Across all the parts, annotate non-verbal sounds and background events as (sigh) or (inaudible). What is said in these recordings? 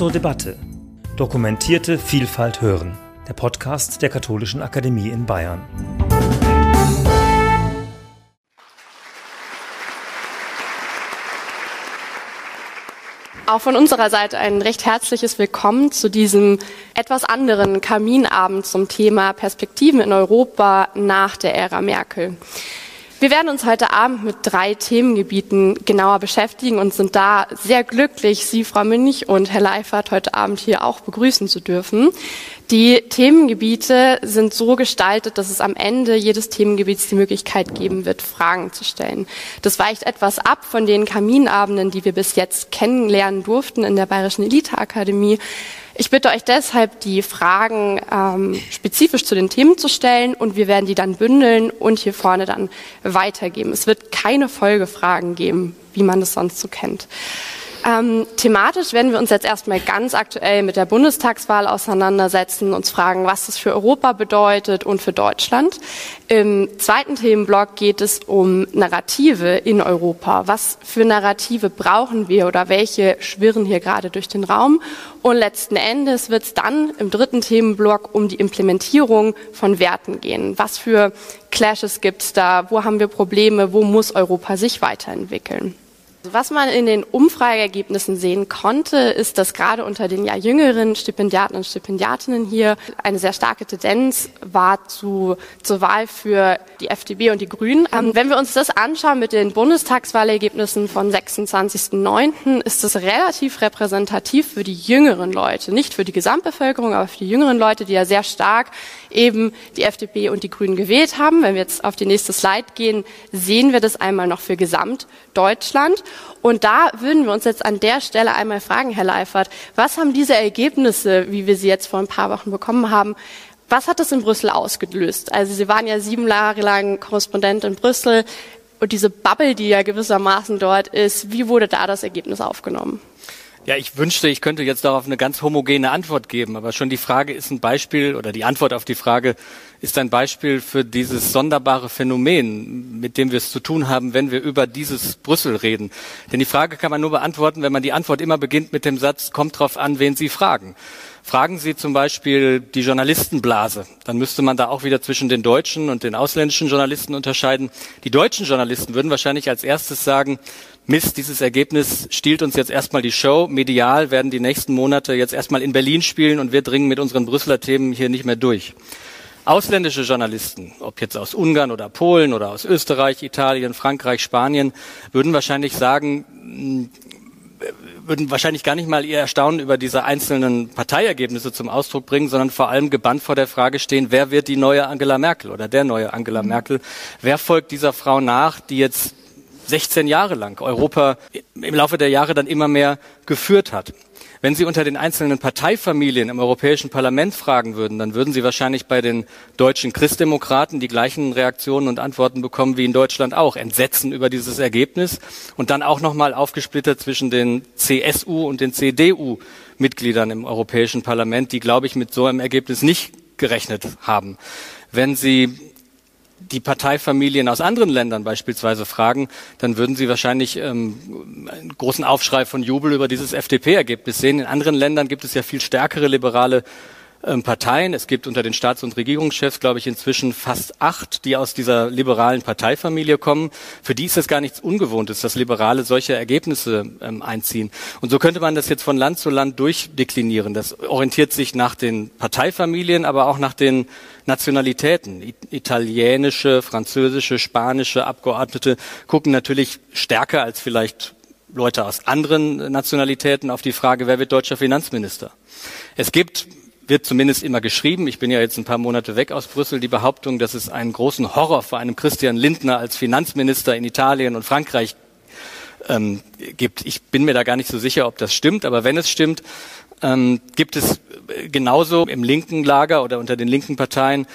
zur Debatte. Dokumentierte Vielfalt hören. Der Podcast der Katholischen Akademie in Bayern. Auch von unserer Seite ein recht herzliches Willkommen zu diesem etwas anderen Kaminabend zum Thema Perspektiven in Europa nach der Ära Merkel. Wir werden uns heute Abend mit drei Themengebieten genauer beschäftigen und sind da sehr glücklich, Sie, Frau Münch und Herr Leifert, heute Abend hier auch begrüßen zu dürfen. Die Themengebiete sind so gestaltet, dass es am Ende jedes Themengebiets die Möglichkeit geben wird, Fragen zu stellen. Das weicht etwas ab von den Kaminabenden, die wir bis jetzt kennenlernen durften in der Bayerischen Eliteakademie. Ich bitte euch deshalb, die Fragen ähm, spezifisch zu den Themen zu stellen und wir werden die dann bündeln und hier vorne dann weitergeben. Es wird keine Folgefragen geben, wie man es sonst so kennt. Ähm, thematisch werden wir uns jetzt erstmal ganz aktuell mit der Bundestagswahl auseinandersetzen, uns fragen, was das für Europa bedeutet und für Deutschland. Im zweiten Themenblock geht es um Narrative in Europa. Was für Narrative brauchen wir oder welche schwirren hier gerade durch den Raum? Und letzten Endes wird es dann im dritten Themenblock um die Implementierung von Werten gehen. Was für Clashes gibt es da? Wo haben wir Probleme? Wo muss Europa sich weiterentwickeln? Was man in den Umfrageergebnissen sehen konnte, ist, dass gerade unter den ja jüngeren Stipendiaten und Stipendiatinnen hier eine sehr starke Tendenz war zu, zur Wahl für die FDP und die Grünen. Ähm, wenn wir uns das anschauen mit den Bundestagswahlergebnissen von 26.09., ist das relativ repräsentativ für die jüngeren Leute. Nicht für die Gesamtbevölkerung, aber für die jüngeren Leute, die ja sehr stark eben die FDP und die Grünen gewählt haben. Wenn wir jetzt auf die nächste Slide gehen, sehen wir das einmal noch für Gesamtdeutschland. Und da würden wir uns jetzt an der Stelle einmal fragen, Herr Leifert, was haben diese Ergebnisse, wie wir sie jetzt vor ein paar Wochen bekommen haben, was hat das in Brüssel ausgelöst? Also Sie waren ja sieben Jahre lang Korrespondent in Brüssel und diese Bubble, die ja gewissermaßen dort ist, wie wurde da das Ergebnis aufgenommen? Ja, ich wünschte, ich könnte jetzt darauf eine ganz homogene Antwort geben, aber schon die Frage ist ein Beispiel oder die Antwort auf die Frage ist ein Beispiel für dieses sonderbare Phänomen, mit dem wir es zu tun haben, wenn wir über dieses Brüssel reden. Denn die Frage kann man nur beantworten, wenn man die Antwort immer beginnt mit dem Satz, kommt drauf an, wen Sie fragen. Fragen Sie zum Beispiel die Journalistenblase, dann müsste man da auch wieder zwischen den deutschen und den ausländischen Journalisten unterscheiden. Die deutschen Journalisten würden wahrscheinlich als erstes sagen, Mist, dieses Ergebnis stiehlt uns jetzt erstmal die Show. Medial werden die nächsten Monate jetzt erstmal in Berlin spielen und wir dringen mit unseren Brüsseler Themen hier nicht mehr durch. Ausländische Journalisten, ob jetzt aus Ungarn oder Polen oder aus Österreich, Italien, Frankreich, Spanien, würden wahrscheinlich sagen, würden wahrscheinlich gar nicht mal ihr Erstaunen über diese einzelnen Parteiergebnisse zum Ausdruck bringen, sondern vor allem gebannt vor der Frage stehen, wer wird die neue Angela Merkel oder der neue Angela Merkel? Wer folgt dieser Frau nach, die jetzt 16 Jahre lang Europa im Laufe der Jahre dann immer mehr geführt hat. Wenn Sie unter den einzelnen Parteifamilien im Europäischen Parlament fragen würden, dann würden Sie wahrscheinlich bei den deutschen Christdemokraten die gleichen Reaktionen und Antworten bekommen wie in Deutschland auch. Entsetzen über dieses Ergebnis und dann auch nochmal aufgesplittert zwischen den CSU und den CDU-Mitgliedern im Europäischen Parlament, die, glaube ich, mit so einem Ergebnis nicht gerechnet haben. Wenn Sie die Parteifamilien aus anderen Ländern beispielsweise fragen, dann würden sie wahrscheinlich ähm, einen großen Aufschrei von Jubel über dieses FDP-Ergebnis sehen. In anderen Ländern gibt es ja viel stärkere liberale Parteien. Es gibt unter den Staats- und Regierungschefs, glaube ich, inzwischen fast acht, die aus dieser liberalen Parteifamilie kommen. Für die ist es gar nichts Ungewohntes, dass Liberale solche Ergebnisse ähm, einziehen. Und so könnte man das jetzt von Land zu Land durchdeklinieren. Das orientiert sich nach den Parteifamilien, aber auch nach den Nationalitäten. Italienische, französische, spanische Abgeordnete gucken natürlich stärker als vielleicht Leute aus anderen Nationalitäten auf die Frage, wer wird deutscher Finanzminister. Es gibt wird zumindest immer geschrieben, ich bin ja jetzt ein paar Monate weg aus Brüssel, die Behauptung, dass es einen großen Horror vor einem Christian Lindner als Finanzminister in Italien und Frankreich ähm, gibt. Ich bin mir da gar nicht so sicher, ob das stimmt, aber wenn es stimmt, ähm, gibt es genauso im linken Lager oder unter den linken Parteien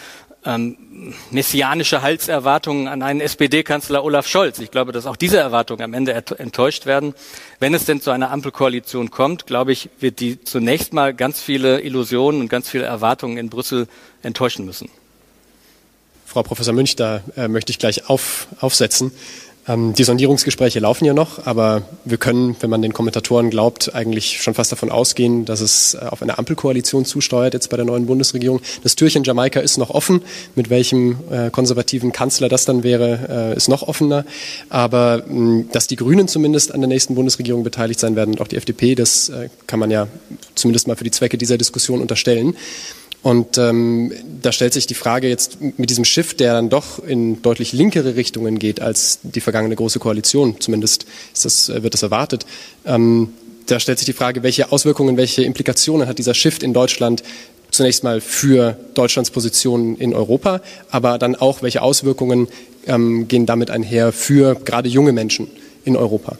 ähm, messianische Halserwartungen an einen SPD-Kanzler Olaf Scholz. Ich glaube, dass auch diese Erwartungen am Ende enttäuscht werden. Wenn es denn zu einer Ampelkoalition kommt, glaube ich, wird die zunächst mal ganz viele Illusionen und ganz viele Erwartungen in Brüssel enttäuschen müssen. Frau Professor Münch, da äh, möchte ich gleich auf, aufsetzen. Ähm, die Sondierungsgespräche laufen ja noch, aber wir können, wenn man den Kommentatoren glaubt, eigentlich schon fast davon ausgehen, dass es äh, auf eine Ampelkoalition zusteuert jetzt bei der neuen Bundesregierung. Das Türchen Jamaika ist noch offen. Mit welchem äh, konservativen Kanzler das dann wäre, äh, ist noch offener. Aber mh, dass die Grünen zumindest an der nächsten Bundesregierung beteiligt sein werden und auch die FDP, das äh, kann man ja zumindest mal für die Zwecke dieser Diskussion unterstellen. Und ähm, da stellt sich die Frage jetzt mit diesem Shift, der dann doch in deutlich linkere Richtungen geht als die vergangene große Koalition, zumindest das, äh, wird das erwartet. Ähm, da stellt sich die Frage, welche Auswirkungen, welche Implikationen hat dieser Shift in Deutschland zunächst mal für Deutschlands Position in Europa, aber dann auch, welche Auswirkungen ähm, gehen damit einher für gerade junge Menschen in Europa?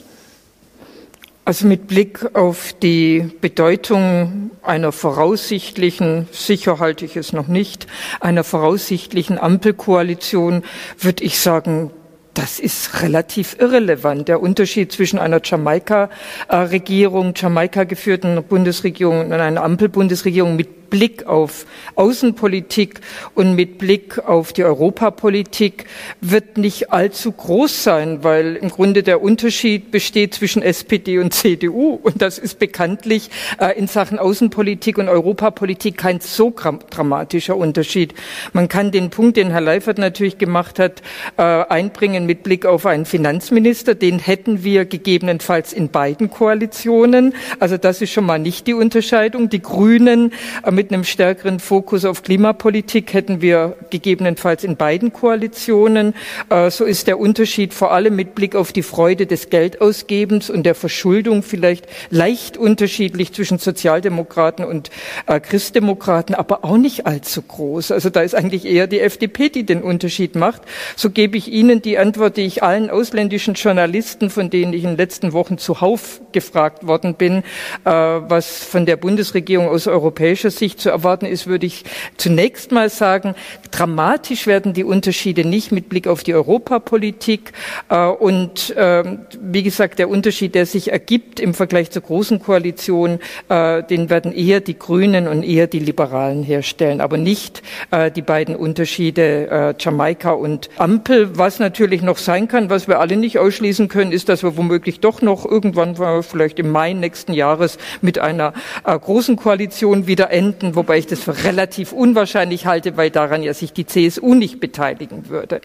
Also mit Blick auf die Bedeutung einer voraussichtlichen, sicher halte ich es noch nicht, einer voraussichtlichen Ampelkoalition würde ich sagen, das ist relativ irrelevant. Der Unterschied zwischen einer Jamaika-Regierung, Jamaika geführten Bundesregierung und einer Ampelbundesregierung mit Blick auf Außenpolitik und mit Blick auf die Europapolitik wird nicht allzu groß sein, weil im Grunde der Unterschied besteht zwischen SPD und CDU. Und das ist bekanntlich äh, in Sachen Außenpolitik und Europapolitik kein so dramatischer Unterschied. Man kann den Punkt, den Herr Leifert natürlich gemacht hat, äh, einbringen mit Blick auf einen Finanzminister. Den hätten wir gegebenenfalls in beiden Koalitionen. Also das ist schon mal nicht die Unterscheidung. Die Grünen äh, mit einem stärkeren Fokus auf Klimapolitik hätten wir gegebenenfalls in beiden Koalitionen. Äh, so ist der Unterschied vor allem mit Blick auf die Freude des Geldausgebens und der Verschuldung vielleicht leicht unterschiedlich zwischen Sozialdemokraten und äh, Christdemokraten, aber auch nicht allzu groß. Also da ist eigentlich eher die FDP, die den Unterschied macht. So gebe ich Ihnen die Antwort, die ich allen ausländischen Journalisten, von denen ich in den letzten Wochen zuhauf gefragt worden bin, äh, was von der Bundesregierung aus europäischer Sicht Sicht zu erwarten ist, würde ich zunächst mal sagen, dramatisch werden die Unterschiede nicht mit Blick auf die Europapolitik. Äh, und ähm, wie gesagt, der Unterschied, der sich ergibt im Vergleich zur großen Koalition, äh, den werden eher die Grünen und eher die Liberalen herstellen, aber nicht äh, die beiden Unterschiede Jamaika und Ampel. Was natürlich noch sein kann, was wir alle nicht ausschließen können, ist, dass wir womöglich doch noch irgendwann, vielleicht im Mai nächsten Jahres, mit einer großen Koalition wieder enden Prozenten, wobei ich das für relativ unwahrscheinlich halte, weil daran ja sich die CSU nicht beteiligen würde.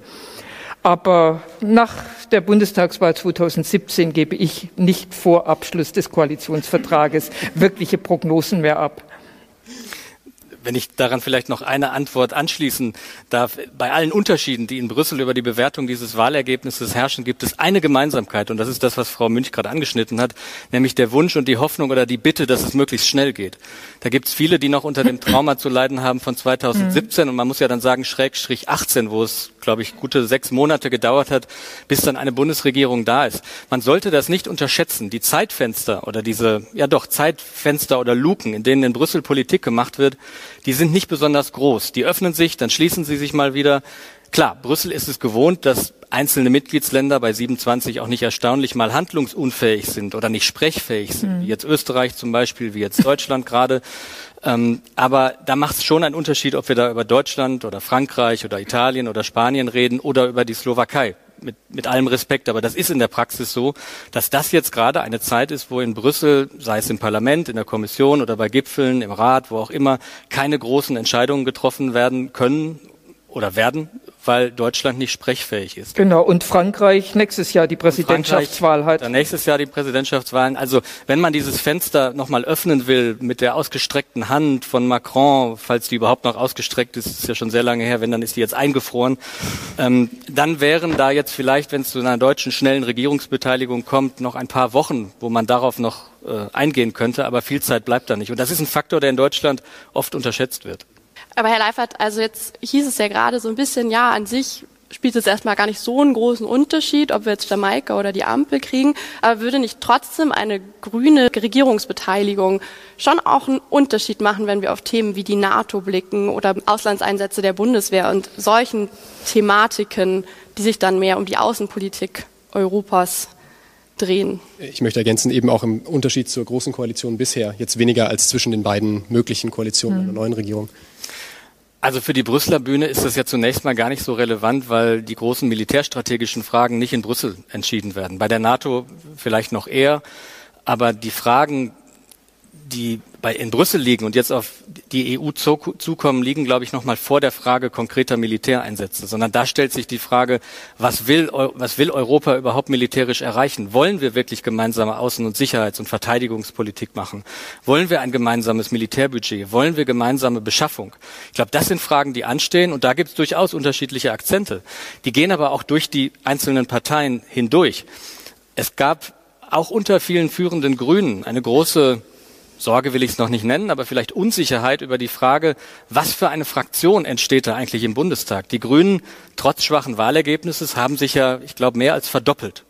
Aber nach der Bundestagswahl 2017 gebe ich nicht vor Abschluss des Koalitionsvertrages wirkliche Prognosen mehr ab wenn ich daran vielleicht noch eine Antwort anschließen darf, bei allen Unterschieden, die in Brüssel über die Bewertung dieses Wahlergebnisses herrschen, gibt es eine Gemeinsamkeit und das ist das, was Frau Münch gerade angeschnitten hat, nämlich der Wunsch und die Hoffnung oder die Bitte, dass es möglichst schnell geht. Da gibt es viele, die noch unter dem (laughs) Trauma zu leiden haben von 2017 und man muss ja dann sagen Schrägstrich 18, wo es, glaube ich, gute sechs Monate gedauert hat, bis dann eine Bundesregierung da ist. Man sollte das nicht unterschätzen. Die Zeitfenster oder diese, ja doch, Zeitfenster oder Luken, in denen in Brüssel Politik gemacht wird, die sind nicht besonders groß. Die öffnen sich, dann schließen sie sich mal wieder. Klar, Brüssel ist es gewohnt, dass einzelne Mitgliedsländer bei 27 auch nicht erstaunlich mal handlungsunfähig sind oder nicht sprechfähig sind, mhm. wie jetzt Österreich zum Beispiel, wie jetzt Deutschland gerade. Ähm, aber da macht es schon einen Unterschied, ob wir da über Deutschland oder Frankreich oder Italien oder Spanien reden oder über die Slowakei mit, mit allem Respekt, aber das ist in der Praxis so, dass das jetzt gerade eine Zeit ist, wo in Brüssel, sei es im Parlament, in der Kommission oder bei Gipfeln, im Rat, wo auch immer, keine großen Entscheidungen getroffen werden können oder werden, weil Deutschland nicht sprechfähig ist. Genau, und Frankreich nächstes Jahr die Präsidentschaftswahl hat. Nächstes Jahr die Präsidentschaftswahlen. Also wenn man dieses Fenster nochmal öffnen will mit der ausgestreckten Hand von Macron, falls die überhaupt noch ausgestreckt ist, ist ja schon sehr lange her, wenn dann ist die jetzt eingefroren, ähm, dann wären da jetzt vielleicht, wenn es zu einer deutschen schnellen Regierungsbeteiligung kommt, noch ein paar Wochen, wo man darauf noch äh, eingehen könnte, aber viel Zeit bleibt da nicht. Und das ist ein Faktor, der in Deutschland oft unterschätzt wird. Aber Herr Leifert, also jetzt hieß es ja gerade so ein bisschen, ja, an sich spielt es erstmal gar nicht so einen großen Unterschied, ob wir jetzt Jamaika oder die Ampel kriegen, aber würde nicht trotzdem eine grüne Regierungsbeteiligung schon auch einen Unterschied machen, wenn wir auf Themen wie die NATO blicken oder Auslandseinsätze der Bundeswehr und solchen Thematiken, die sich dann mehr um die Außenpolitik Europas drehen. Ich möchte ergänzen, eben auch im Unterschied zur großen Koalition bisher, jetzt weniger als zwischen den beiden möglichen Koalitionen hm. einer neuen Regierung. Also für die Brüsseler Bühne ist das ja zunächst mal gar nicht so relevant, weil die großen militärstrategischen Fragen nicht in Brüssel entschieden werden. Bei der NATO vielleicht noch eher, aber die Fragen, die bei, in Brüssel liegen und jetzt auf die EU zukommen, liegen, glaube ich, noch mal vor der Frage konkreter Militäreinsätze, sondern da stellt sich die Frage, was will, was will Europa überhaupt militärisch erreichen? Wollen wir wirklich gemeinsame Außen- und Sicherheits- und Verteidigungspolitik machen? Wollen wir ein gemeinsames Militärbudget? Wollen wir gemeinsame Beschaffung? Ich glaube, das sind Fragen, die anstehen und da gibt es durchaus unterschiedliche Akzente. Die gehen aber auch durch die einzelnen Parteien hindurch. Es gab auch unter vielen führenden Grünen eine große Sorge will ich es noch nicht nennen, aber vielleicht Unsicherheit über die Frage, was für eine Fraktion entsteht da eigentlich im Bundestag. Die Grünen, trotz schwachen Wahlergebnisses, haben sich ja, ich glaube, mehr als verdoppelt.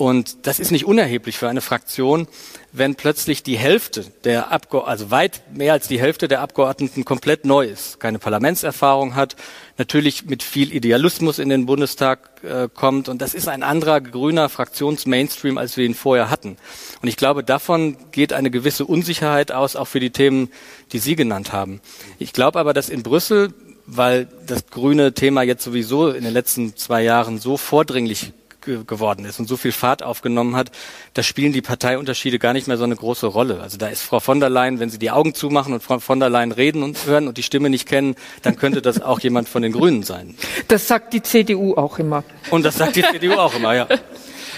Und das ist nicht unerheblich für eine Fraktion, wenn plötzlich die Hälfte der Abgeordneten, also weit mehr als die Hälfte der Abgeordneten komplett neu ist, keine Parlamentserfahrung hat, natürlich mit viel Idealismus in den Bundestag äh, kommt. Und das ist ein anderer grüner Fraktionsmainstream, als wir ihn vorher hatten. Und ich glaube, davon geht eine gewisse Unsicherheit aus, auch für die Themen, die Sie genannt haben. Ich glaube aber, dass in Brüssel weil das grüne Thema jetzt sowieso in den letzten zwei Jahren so vordringlich geworden ist und so viel Fahrt aufgenommen hat, da spielen die Parteiunterschiede gar nicht mehr so eine große Rolle. Also da ist Frau von der Leyen, wenn Sie die Augen zumachen und Frau von der Leyen reden und hören und die Stimme nicht kennen, dann könnte das auch jemand von den Grünen sein. Das sagt die CDU auch immer. Und das sagt die CDU auch immer, ja.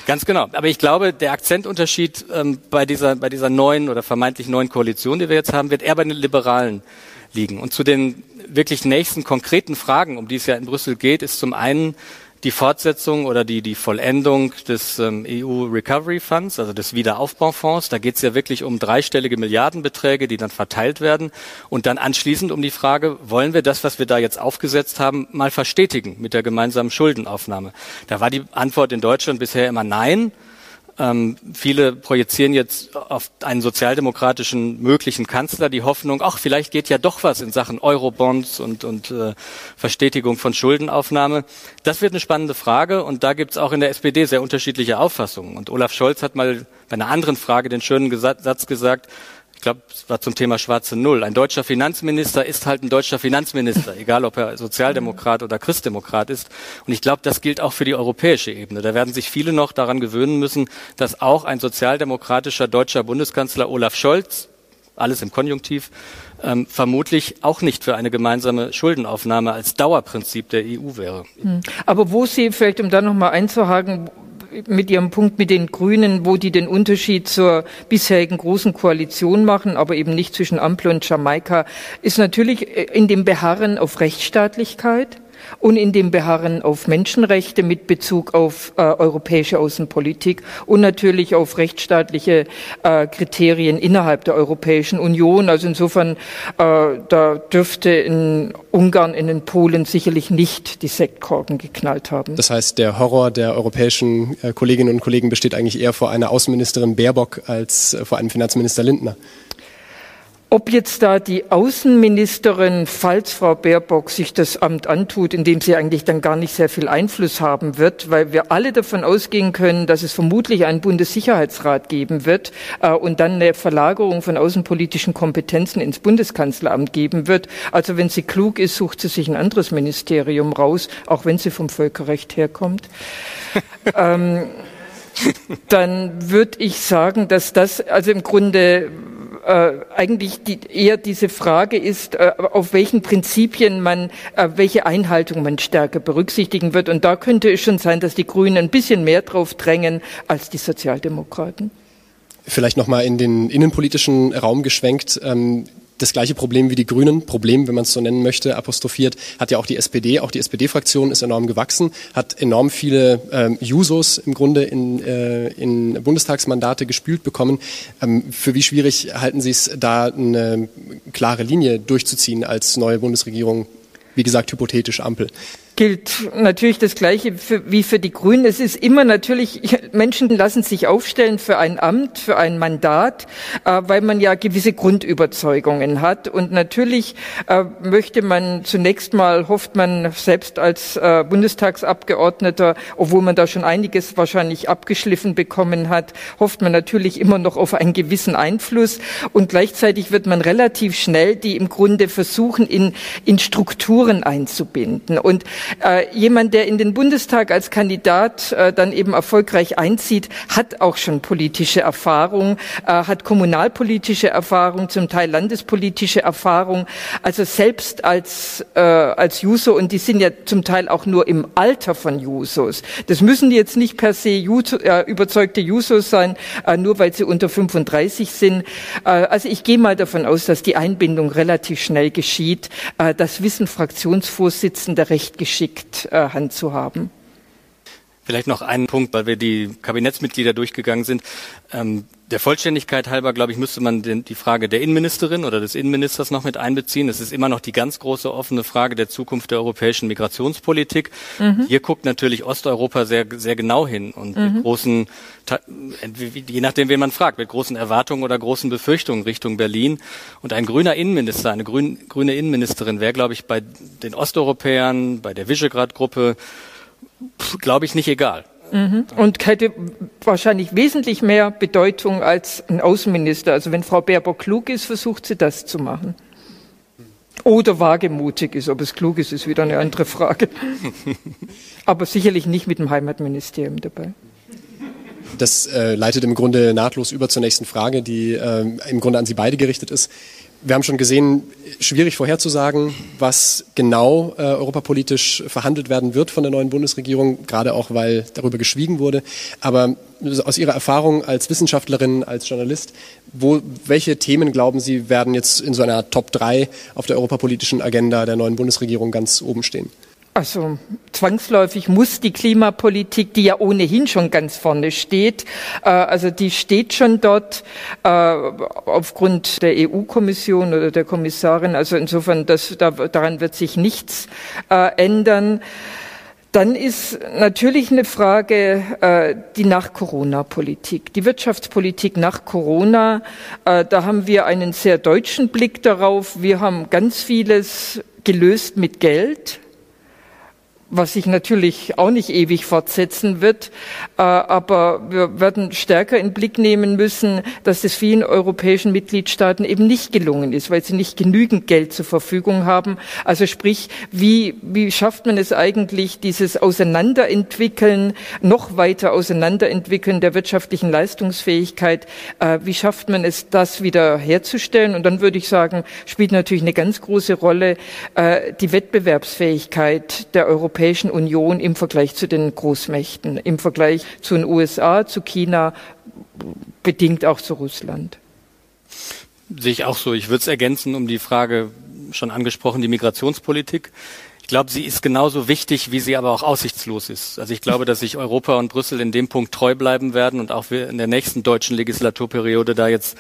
Ganz genau. Aber ich glaube, der Akzentunterschied ähm, bei, dieser, bei dieser neuen oder vermeintlich neuen Koalition, die wir jetzt haben, wird eher bei den Liberalen liegen. Und zu den wirklich nächsten konkreten Fragen, um die es ja in Brüssel geht, ist zum einen die Fortsetzung oder die, die Vollendung des ähm, EU Recovery Funds, also des Wiederaufbaufonds. Da geht es ja wirklich um dreistellige Milliardenbeträge, die dann verteilt werden. Und dann anschließend um die Frage, wollen wir das, was wir da jetzt aufgesetzt haben, mal verstetigen mit der gemeinsamen Schuldenaufnahme? Da war die Antwort in Deutschland bisher immer nein. Ähm, viele projizieren jetzt auf einen sozialdemokratischen möglichen Kanzler die Hoffnung, ach, vielleicht geht ja doch was in Sachen Eurobonds und, und äh, Verstetigung von Schuldenaufnahme. Das wird eine spannende Frage und da gibt es auch in der SPD sehr unterschiedliche Auffassungen. Und Olaf Scholz hat mal bei einer anderen Frage den schönen Satz gesagt, ich glaube, es war zum Thema schwarze Null. Ein deutscher Finanzminister ist halt ein deutscher Finanzminister, egal ob er Sozialdemokrat oder Christdemokrat ist. Und ich glaube, das gilt auch für die europäische Ebene. Da werden sich viele noch daran gewöhnen müssen, dass auch ein sozialdemokratischer deutscher Bundeskanzler Olaf Scholz, alles im Konjunktiv, ähm, vermutlich auch nicht für eine gemeinsame Schuldenaufnahme als Dauerprinzip der EU wäre. Hm. Aber wo Sie, vielleicht um da nochmal einzuhaken, mit Ihrem Punkt mit den Grünen, wo die den Unterschied zur bisherigen großen Koalition machen, aber eben nicht zwischen Ampel und Jamaika, ist natürlich in dem Beharren auf Rechtsstaatlichkeit und in dem Beharren auf Menschenrechte mit Bezug auf äh, europäische Außenpolitik und natürlich auf rechtsstaatliche äh, Kriterien innerhalb der Europäischen Union. Also insofern, äh, da dürfte in Ungarn, in den Polen sicherlich nicht die Sektkorken geknallt haben. Das heißt, der Horror der europäischen äh, Kolleginnen und Kollegen besteht eigentlich eher vor einer Außenministerin Baerbock als äh, vor einem Finanzminister Lindner. Ob jetzt da die Außenministerin, falls Frau Baerbock sich das Amt antut, in dem sie eigentlich dann gar nicht sehr viel Einfluss haben wird, weil wir alle davon ausgehen können, dass es vermutlich einen Bundessicherheitsrat geben wird äh, und dann eine Verlagerung von außenpolitischen Kompetenzen ins Bundeskanzleramt geben wird. Also wenn sie klug ist, sucht sie sich ein anderes Ministerium raus, auch wenn sie vom Völkerrecht herkommt. (laughs) ähm, dann würde ich sagen, dass das also im Grunde äh, eigentlich die, eher diese Frage ist, äh, auf welchen Prinzipien man, äh, welche Einhaltung man stärker berücksichtigen wird. Und da könnte es schon sein, dass die Grünen ein bisschen mehr drauf drängen als die Sozialdemokraten. Vielleicht nochmal in den innenpolitischen Raum geschwenkt. Ähm, das gleiche Problem wie die Grünen, Problem, wenn man es so nennen möchte, apostrophiert, hat ja auch die SPD. Auch die SPD-Fraktion ist enorm gewachsen, hat enorm viele ähm, Jusos im Grunde in, äh, in Bundestagsmandate gespült bekommen. Ähm, für wie schwierig halten Sie es, da eine klare Linie durchzuziehen als neue Bundesregierung? Wie gesagt, hypothetisch Ampel. Gilt natürlich das Gleiche für, wie für die Grünen. Es ist immer natürlich, Menschen lassen sich aufstellen für ein Amt, für ein Mandat, äh, weil man ja gewisse Grundüberzeugungen hat. Und natürlich äh, möchte man zunächst mal, hofft man selbst als äh, Bundestagsabgeordneter, obwohl man da schon einiges wahrscheinlich abgeschliffen bekommen hat, hofft man natürlich immer noch auf einen gewissen Einfluss. Und gleichzeitig wird man relativ schnell die im Grunde versuchen, in, in Strukturen einzubinden. Und äh, jemand, der in den Bundestag als Kandidat äh, dann eben erfolgreich einzieht, hat auch schon politische Erfahrung, äh, hat kommunalpolitische Erfahrung, zum Teil landespolitische Erfahrung. Also selbst als, äh, als Juso, und die sind ja zum Teil auch nur im Alter von Jusos. Das müssen jetzt nicht per se Juso, äh, überzeugte Jusos sein, äh, nur weil sie unter 35 sind. Äh, also ich gehe mal davon aus, dass die Einbindung relativ schnell geschieht. Äh, das wissen Fraktionsvorsitzende recht geschickt geschickt äh, handzuhaben. Vielleicht noch einen Punkt, weil wir die Kabinettsmitglieder durchgegangen sind. Ähm, der Vollständigkeit halber, glaube ich, müsste man den, die Frage der Innenministerin oder des Innenministers noch mit einbeziehen. Es ist immer noch die ganz große offene Frage der Zukunft der europäischen Migrationspolitik. Mhm. Hier guckt natürlich Osteuropa sehr, sehr genau hin und mhm. mit großen, je nachdem, wen man fragt, mit großen Erwartungen oder großen Befürchtungen Richtung Berlin. Und ein grüner Innenminister, eine grün, grüne Innenministerin wäre, glaube ich, bei den Osteuropäern, bei der Visegrad-Gruppe, glaube ich, nicht egal. Mhm. Und hätte wahrscheinlich wesentlich mehr Bedeutung als ein Außenminister. Also wenn Frau Baerbock klug ist, versucht sie das zu machen. Oder wagemutig ist. Ob es klug ist, ist wieder eine andere Frage. (laughs) Aber sicherlich nicht mit dem Heimatministerium dabei. Das äh, leitet im Grunde nahtlos über zur nächsten Frage, die äh, im Grunde an Sie beide gerichtet ist wir haben schon gesehen, schwierig vorherzusagen, was genau äh, europapolitisch verhandelt werden wird von der neuen Bundesregierung, gerade auch weil darüber geschwiegen wurde. Aber aus Ihrer Erfahrung als Wissenschaftlerin, als Journalist, wo, welche Themen glauben Sie werden jetzt in so einer Top 3 auf der europapolitischen Agenda der neuen Bundesregierung ganz oben stehen? Also zwangsläufig muss die Klimapolitik, die ja ohnehin schon ganz vorne steht, äh, also die steht schon dort äh, aufgrund der EU-Kommission oder der Kommissarin. Also insofern, das, da, daran wird sich nichts äh, ändern. Dann ist natürlich eine Frage äh, die Nach-Corona-Politik, die Wirtschaftspolitik nach Corona. Äh, da haben wir einen sehr deutschen Blick darauf. Wir haben ganz vieles gelöst mit Geld was sich natürlich auch nicht ewig fortsetzen wird. Äh, aber wir werden stärker in Blick nehmen müssen, dass es vielen europäischen Mitgliedstaaten eben nicht gelungen ist, weil sie nicht genügend Geld zur Verfügung haben. Also sprich, wie, wie schafft man es eigentlich, dieses Auseinanderentwickeln, noch weiter Auseinanderentwickeln der wirtschaftlichen Leistungsfähigkeit, äh, wie schafft man es, das wieder herzustellen? Und dann würde ich sagen, spielt natürlich eine ganz große Rolle äh, die Wettbewerbsfähigkeit der Europäischen Europäischen Union im Vergleich zu den Großmächten, im Vergleich zu den USA, zu China, bedingt auch zu Russland. Sehe ich auch so. Ich würde es ergänzen um die Frage schon angesprochen, die Migrationspolitik. Ich glaube, sie ist genauso wichtig, wie sie aber auch aussichtslos ist. Also ich glaube, dass sich Europa und Brüssel in dem Punkt treu bleiben werden und auch wir in der nächsten deutschen Legislaturperiode da jetzt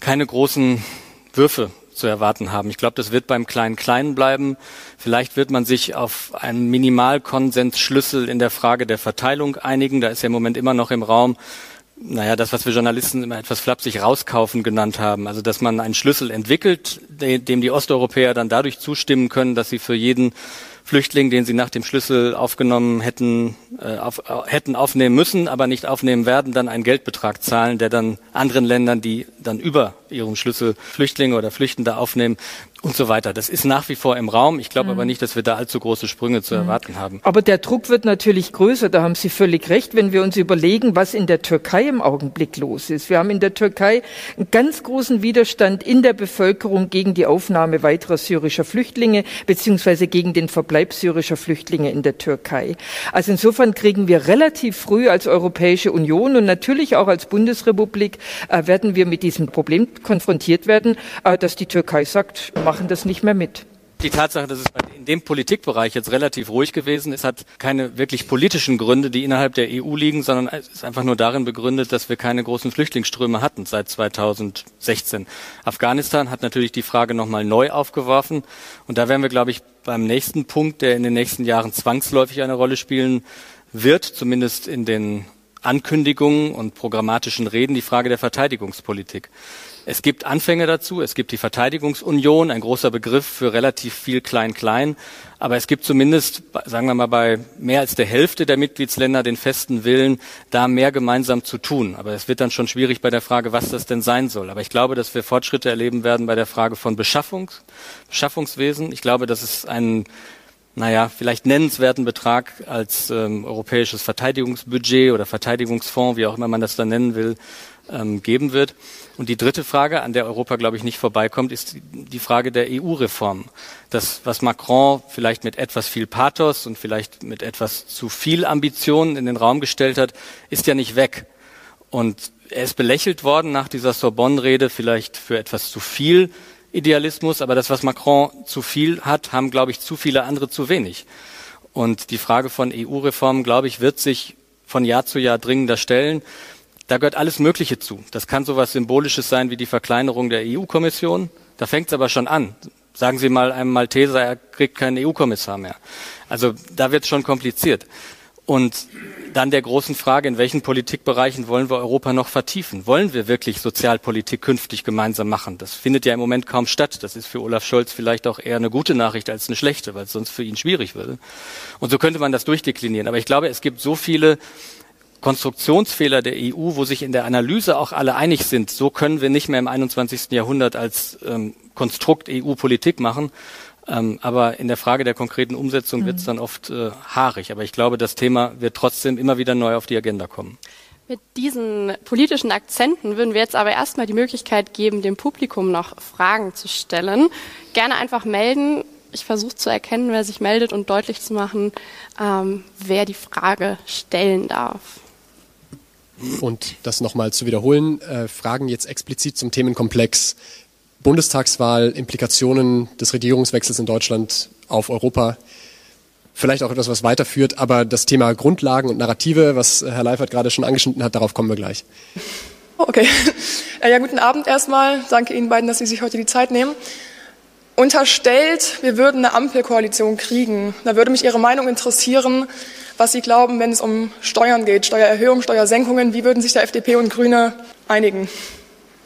keine großen Würfe zu erwarten haben. Ich glaube, das wird beim Klein-Klein bleiben. Vielleicht wird man sich auf einen Minimalkonsensschlüssel in der Frage der Verteilung einigen. Da ist ja im Moment immer noch im Raum, naja, das, was wir Journalisten immer etwas flapsig rauskaufen genannt haben. Also, dass man einen Schlüssel entwickelt, dem die Osteuropäer dann dadurch zustimmen können, dass sie für jeden Flüchtling, den sie nach dem Schlüssel aufgenommen hätten, äh, auf, äh, hätten aufnehmen müssen, aber nicht aufnehmen werden, dann einen Geldbetrag zahlen, der dann anderen Ländern, die dann über ihrem Schlüssel Flüchtlinge oder Flüchtende aufnehmen, und so weiter. Das ist nach wie vor im Raum. Ich glaube mhm. aber nicht, dass wir da allzu große Sprünge zu mhm. erwarten haben. Aber der Druck wird natürlich größer. Da haben Sie völlig recht, wenn wir uns überlegen, was in der Türkei im Augenblick los ist. Wir haben in der Türkei einen ganz großen Widerstand in der Bevölkerung gegen die Aufnahme weiterer syrischer Flüchtlinge beziehungsweise gegen den Verbleib syrischer Flüchtlinge in der Türkei. Also insofern kriegen wir relativ früh als Europäische Union und natürlich auch als Bundesrepublik äh, werden wir mit diesem Problem konfrontiert werden, äh, dass die Türkei sagt, machen das nicht mehr mit. Die Tatsache, dass es in dem Politikbereich jetzt relativ ruhig gewesen ist, hat keine wirklich politischen Gründe, die innerhalb der EU liegen, sondern ist einfach nur darin begründet, dass wir keine großen Flüchtlingsströme hatten seit 2016. Afghanistan hat natürlich die Frage nochmal neu aufgeworfen. Und da werden wir, glaube ich, beim nächsten Punkt, der in den nächsten Jahren zwangsläufig eine Rolle spielen wird, zumindest in den Ankündigungen und programmatischen Reden, die Frage der Verteidigungspolitik. Es gibt Anfänge dazu. Es gibt die Verteidigungsunion, ein großer Begriff für relativ viel Klein-Klein. Aber es gibt zumindest, sagen wir mal, bei mehr als der Hälfte der Mitgliedsländer den festen Willen, da mehr gemeinsam zu tun. Aber es wird dann schon schwierig bei der Frage, was das denn sein soll. Aber ich glaube, dass wir Fortschritte erleben werden bei der Frage von Beschaffungs Beschaffungswesen. Ich glaube, dass es einen naja, vielleicht nennenswerten Betrag als ähm, europäisches Verteidigungsbudget oder Verteidigungsfonds, wie auch immer man das dann nennen will, ähm, geben wird. Und die dritte Frage, an der Europa, glaube ich, nicht vorbeikommt, ist die Frage der EU-Reform. Das, was Macron vielleicht mit etwas viel Pathos und vielleicht mit etwas zu viel Ambitionen in den Raum gestellt hat, ist ja nicht weg. Und er ist belächelt worden nach dieser Sorbonne-Rede, vielleicht für etwas zu viel Idealismus, aber das, was Macron zu viel hat, haben, glaube ich, zu viele andere zu wenig. Und die Frage von EU-Reformen, glaube ich, wird sich von Jahr zu Jahr dringender stellen. Da gehört alles Mögliche zu. Das kann so etwas Symbolisches sein wie die Verkleinerung der EU-Kommission. Da fängt es aber schon an. Sagen Sie mal einem Malteser, er kriegt keinen EU-Kommissar mehr. Also da wird es schon kompliziert. Und dann der großen Frage, in welchen Politikbereichen wollen wir Europa noch vertiefen? Wollen wir wirklich Sozialpolitik künftig gemeinsam machen? Das findet ja im Moment kaum statt. Das ist für Olaf Scholz vielleicht auch eher eine gute Nachricht als eine schlechte, weil es sonst für ihn schwierig würde. Und so könnte man das durchdeklinieren. Aber ich glaube, es gibt so viele Konstruktionsfehler der EU, wo sich in der Analyse auch alle einig sind, so können wir nicht mehr im 21. Jahrhundert als ähm, Konstrukt EU Politik machen. Ähm, aber in der Frage der konkreten Umsetzung mhm. wird es dann oft äh, haarig. Aber ich glaube, das Thema wird trotzdem immer wieder neu auf die Agenda kommen. Mit diesen politischen Akzenten würden wir jetzt aber erstmal die Möglichkeit geben, dem Publikum noch Fragen zu stellen. Gerne einfach melden. Ich versuche zu erkennen, wer sich meldet und deutlich zu machen, ähm, wer die Frage stellen darf. Und das nochmal zu wiederholen, äh, Fragen jetzt explizit zum Themenkomplex Bundestagswahl, Implikationen des Regierungswechsels in Deutschland auf Europa. Vielleicht auch etwas, was weiterführt, aber das Thema Grundlagen und Narrative, was Herr Leifert gerade schon angeschnitten hat, darauf kommen wir gleich. Okay. Ja, guten Abend erstmal. Danke Ihnen beiden, dass Sie sich heute die Zeit nehmen. Unterstellt, wir würden eine Ampelkoalition kriegen. Da würde mich Ihre Meinung interessieren, was Sie glauben, wenn es um Steuern geht, Steuererhöhung, Steuersenkungen. Wie würden sich da FDP und Grüne einigen?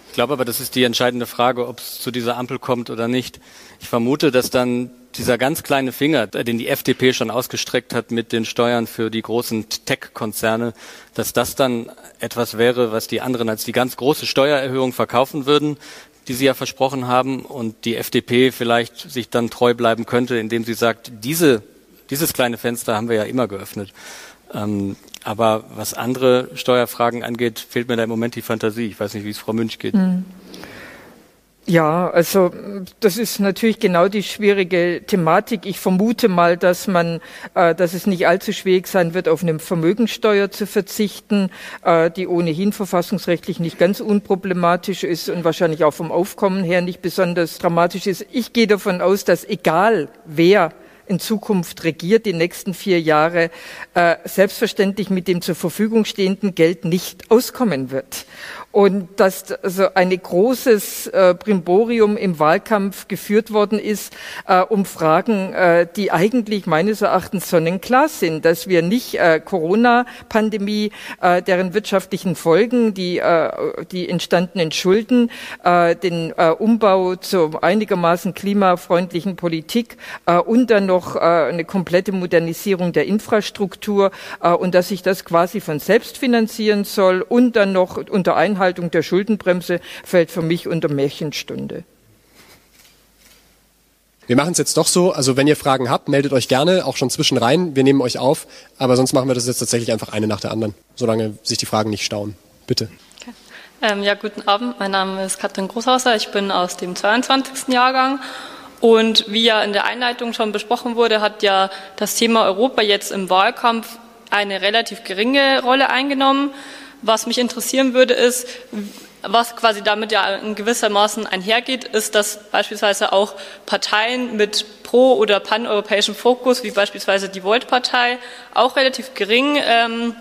Ich glaube aber, das ist die entscheidende Frage, ob es zu dieser Ampel kommt oder nicht. Ich vermute, dass dann dieser ganz kleine Finger, den die FDP schon ausgestreckt hat mit den Steuern für die großen Tech-Konzerne, dass das dann etwas wäre, was die anderen als die ganz große Steuererhöhung verkaufen würden, die sie ja versprochen haben, und die FDP vielleicht sich dann treu bleiben könnte, indem sie sagt, diese dieses kleine Fenster haben wir ja immer geöffnet. Ähm, aber was andere Steuerfragen angeht, fehlt mir da im Moment die Fantasie. Ich weiß nicht, wie es Frau Münch geht. Hm. Ja, also das ist natürlich genau die schwierige Thematik. Ich vermute mal, dass man, äh, dass es nicht allzu schwierig sein wird, auf eine Vermögensteuer zu verzichten, äh, die ohnehin verfassungsrechtlich nicht ganz unproblematisch ist und wahrscheinlich auch vom Aufkommen her nicht besonders dramatisch ist. Ich gehe davon aus, dass egal wer in Zukunft regiert, die nächsten vier Jahre, äh, selbstverständlich mit dem zur Verfügung stehenden Geld nicht auskommen wird und dass also ein großes äh, Brimborium im Wahlkampf geführt worden ist äh, um Fragen, äh, die eigentlich meines Erachtens sonnenklar sind, dass wir nicht äh, Corona-Pandemie, äh, deren wirtschaftlichen Folgen, die, äh, die entstandenen Schulden, äh, den äh, Umbau zur einigermaßen klimafreundlichen Politik äh, und dann noch äh, eine komplette Modernisierung der Infrastruktur äh, und dass sich das quasi von selbst finanzieren soll und dann noch unter Einhaltung Einhaltung der Schuldenbremse fällt für mich unter Märchenstunde. Wir machen es jetzt doch so, also wenn ihr Fragen habt, meldet euch gerne, auch schon zwischen rein. Wir nehmen euch auf, aber sonst machen wir das jetzt tatsächlich einfach eine nach der anderen, solange sich die Fragen nicht stauen. Bitte. Okay. Ähm, ja, guten Abend. Mein Name ist Katrin Großhauser. Ich bin aus dem 22. Jahrgang. Und wie ja in der Einleitung schon besprochen wurde, hat ja das Thema Europa jetzt im Wahlkampf eine relativ geringe Rolle eingenommen. Was mich interessieren würde, ist, Was quasi damit ja in gewissermaßen einhergeht, ist, dass beispielsweise auch Parteien mit pro- oder paneuropäischem Fokus, wie beispielsweise die Volt-Partei, auch relativ gering ähm,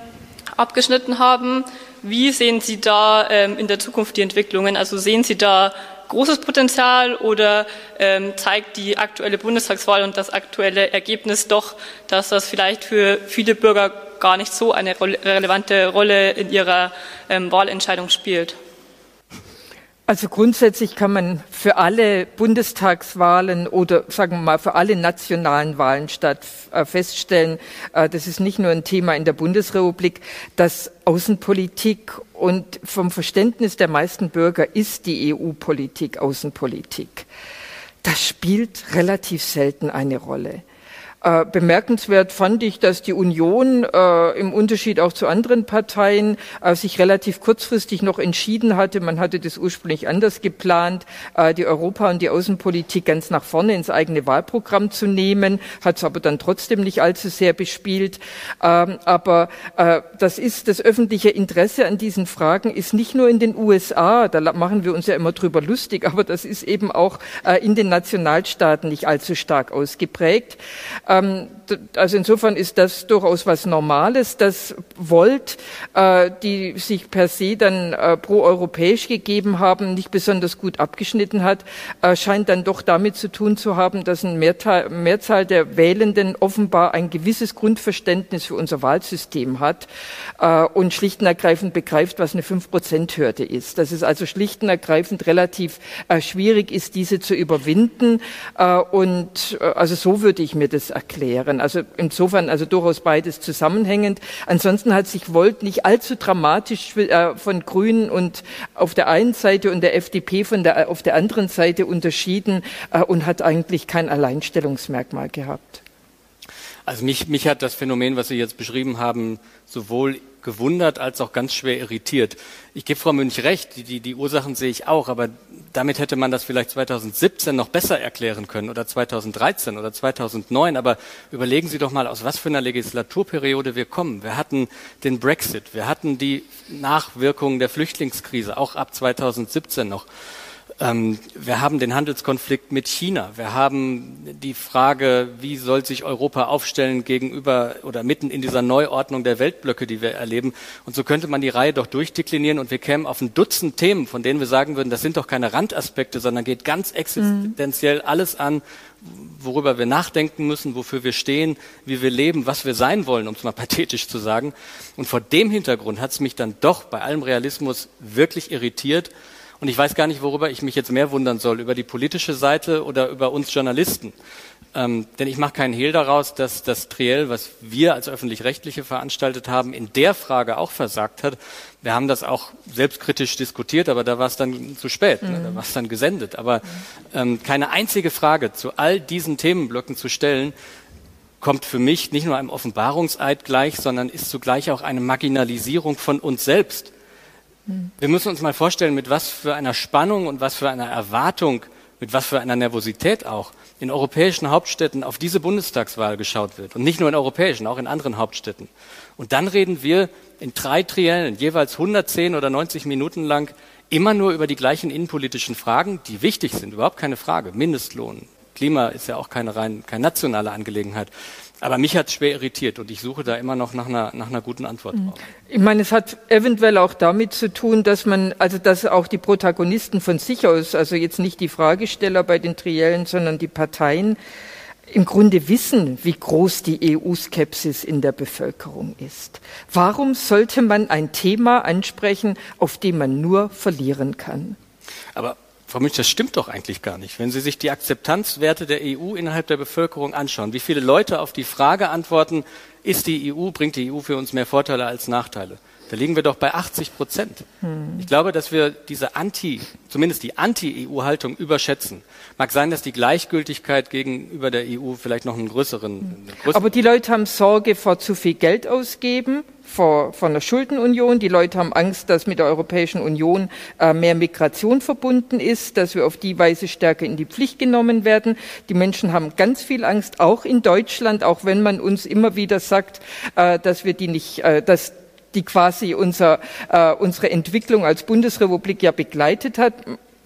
abgeschnitten haben. Wie sehen Sie da ähm, in der Zukunft die Entwicklungen? Also sehen Sie da großes Potenzial oder ähm, zeigt die aktuelle Bundestagswahl und das aktuelle Ergebnis doch, dass das vielleicht für viele Bürger gar nicht so eine relevante Rolle in ihrer ähm, Wahlentscheidung spielt? Also grundsätzlich kann man für alle Bundestagswahlen oder sagen wir mal für alle nationalen Wahlen statt äh, feststellen, äh, das ist nicht nur ein Thema in der Bundesrepublik, dass Außenpolitik und vom Verständnis der meisten Bürger ist die EU-Politik Außenpolitik. Das spielt relativ selten eine Rolle. Äh, bemerkenswert fand ich, dass die Union äh, im Unterschied auch zu anderen Parteien äh, sich relativ kurzfristig noch entschieden hatte. Man hatte das ursprünglich anders geplant, äh, die Europa- und die Außenpolitik ganz nach vorne ins eigene Wahlprogramm zu nehmen, hat es aber dann trotzdem nicht allzu sehr bespielt. Ähm, aber äh, das ist das öffentliche Interesse an diesen Fragen ist nicht nur in den USA, da machen wir uns ja immer drüber lustig, (laughs) aber das ist eben auch in den Nationalstaaten nicht allzu stark ausgeprägt. Ähm, also insofern ist das durchaus was Normales, dass Volt, äh, die sich per se dann äh, pro-europäisch gegeben haben, nicht besonders gut abgeschnitten hat, äh, scheint dann doch damit zu tun zu haben, dass eine Mehrzahl, Mehrzahl der Wählenden offenbar ein gewisses Grundverständnis für unser Wahlsystem hat äh, und schlicht und ergreifend begreift, was eine 5-Prozent-Hürde ist. Dass es also schlicht und ergreifend relativ äh, schwierig ist, diese zu überwinden. Äh, und also so würde ich mir das erklären. Also insofern also durchaus beides zusammenhängend. Ansonsten hat sich Volt nicht allzu dramatisch äh, von Grünen und auf der einen Seite und der FDP von der, auf der anderen Seite unterschieden äh, und hat eigentlich kein Alleinstellungsmerkmal gehabt. Also mich, mich hat das Phänomen, was Sie jetzt beschrieben haben, sowohl gewundert als auch ganz schwer irritiert. Ich gebe Frau Münch recht, die, die, die Ursachen sehe ich auch, aber damit hätte man das vielleicht 2017 noch besser erklären können oder 2013 oder 2009. Aber überlegen Sie doch mal, aus was für einer Legislaturperiode wir kommen. Wir hatten den Brexit, wir hatten die Nachwirkungen der Flüchtlingskrise, auch ab 2017 noch. Ähm, wir haben den Handelskonflikt mit China. Wir haben die Frage, wie soll sich Europa aufstellen gegenüber oder mitten in dieser Neuordnung der Weltblöcke, die wir erleben. Und so könnte man die Reihe doch durchdeklinieren und wir kämen auf ein Dutzend Themen, von denen wir sagen würden, das sind doch keine Randaspekte, sondern geht ganz existenziell alles an, worüber wir nachdenken müssen, wofür wir stehen, wie wir leben, was wir sein wollen, um es mal (laughs) pathetisch zu sagen. Und vor dem Hintergrund hat es mich dann doch bei allem Realismus wirklich irritiert, und ich weiß gar nicht, worüber ich mich jetzt mehr wundern soll, über die politische Seite oder über uns Journalisten. Ähm, denn ich mache keinen Hehl daraus, dass das Triell, was wir als öffentlich-rechtliche veranstaltet haben, in der Frage auch versagt hat. Wir haben das auch selbstkritisch diskutiert, aber da war es dann zu spät, mhm. ne? da war es dann gesendet. Aber ähm, keine einzige Frage zu all diesen Themenblöcken zu stellen, kommt für mich nicht nur einem Offenbarungseid gleich, sondern ist zugleich auch eine Marginalisierung von uns selbst. Wir müssen uns mal vorstellen, mit was für einer Spannung und was für einer Erwartung, mit was für einer Nervosität auch in europäischen Hauptstädten auf diese Bundestagswahl geschaut wird. Und nicht nur in europäischen, auch in anderen Hauptstädten. Und dann reden wir in drei Triellen, jeweils 110 oder 90 Minuten lang, immer nur über die gleichen innenpolitischen Fragen, die wichtig sind, überhaupt keine Frage. Mindestlohn, Klima ist ja auch keine rein, keine nationale Angelegenheit. Aber mich hat es schwer irritiert und ich suche da immer noch nach einer, nach einer guten Antwort mhm. drauf. Ich meine, es hat eventuell auch damit zu tun, dass man, also dass auch die Protagonisten von sich aus, also jetzt nicht die Fragesteller bei den Triellen, sondern die Parteien, im Grunde wissen, wie groß die EU-Skepsis in der Bevölkerung ist. Warum sollte man ein Thema ansprechen, auf dem man nur verlieren kann? Aber Frau Münch, das stimmt doch eigentlich gar nicht. Wenn Sie sich die Akzeptanzwerte der EU innerhalb der Bevölkerung anschauen, wie viele Leute auf die Frage antworten, ist die EU, bringt die EU für uns mehr Vorteile als Nachteile? Da liegen wir doch bei 80 Prozent. Hm. Ich glaube, dass wir diese Anti, zumindest die Anti-EU-Haltung überschätzen. Mag sein, dass die Gleichgültigkeit gegenüber der EU vielleicht noch einen größeren. größeren Aber die Leute haben Sorge vor zu viel Geld ausgeben, vor, vor einer Schuldenunion. Die Leute haben Angst, dass mit der Europäischen Union äh, mehr Migration verbunden ist, dass wir auf die Weise stärker in die Pflicht genommen werden. Die Menschen haben ganz viel Angst, auch in Deutschland, auch wenn man uns immer wieder sagt, äh, dass wir die nicht, äh, dass die quasi unser, äh, unsere Entwicklung als Bundesrepublik ja begleitet hat.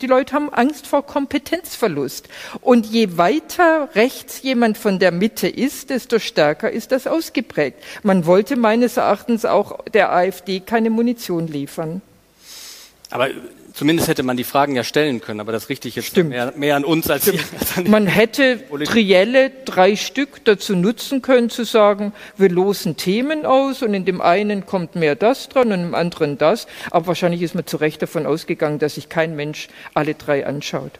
Die Leute haben Angst vor Kompetenzverlust. Und je weiter rechts jemand von der Mitte ist, desto stärker ist das ausgeprägt. Man wollte meines Erachtens auch der AfD keine Munition liefern. Aber zumindest hätte man die Fragen ja stellen können, aber das richte ich jetzt mehr, mehr, an uns als, als (laughs) an Man hätte Trielle drei Stück dazu nutzen können, zu sagen, wir losen Themen aus und in dem einen kommt mehr das dran und im anderen das. Aber wahrscheinlich ist man zu Recht davon ausgegangen, dass sich kein Mensch alle drei anschaut.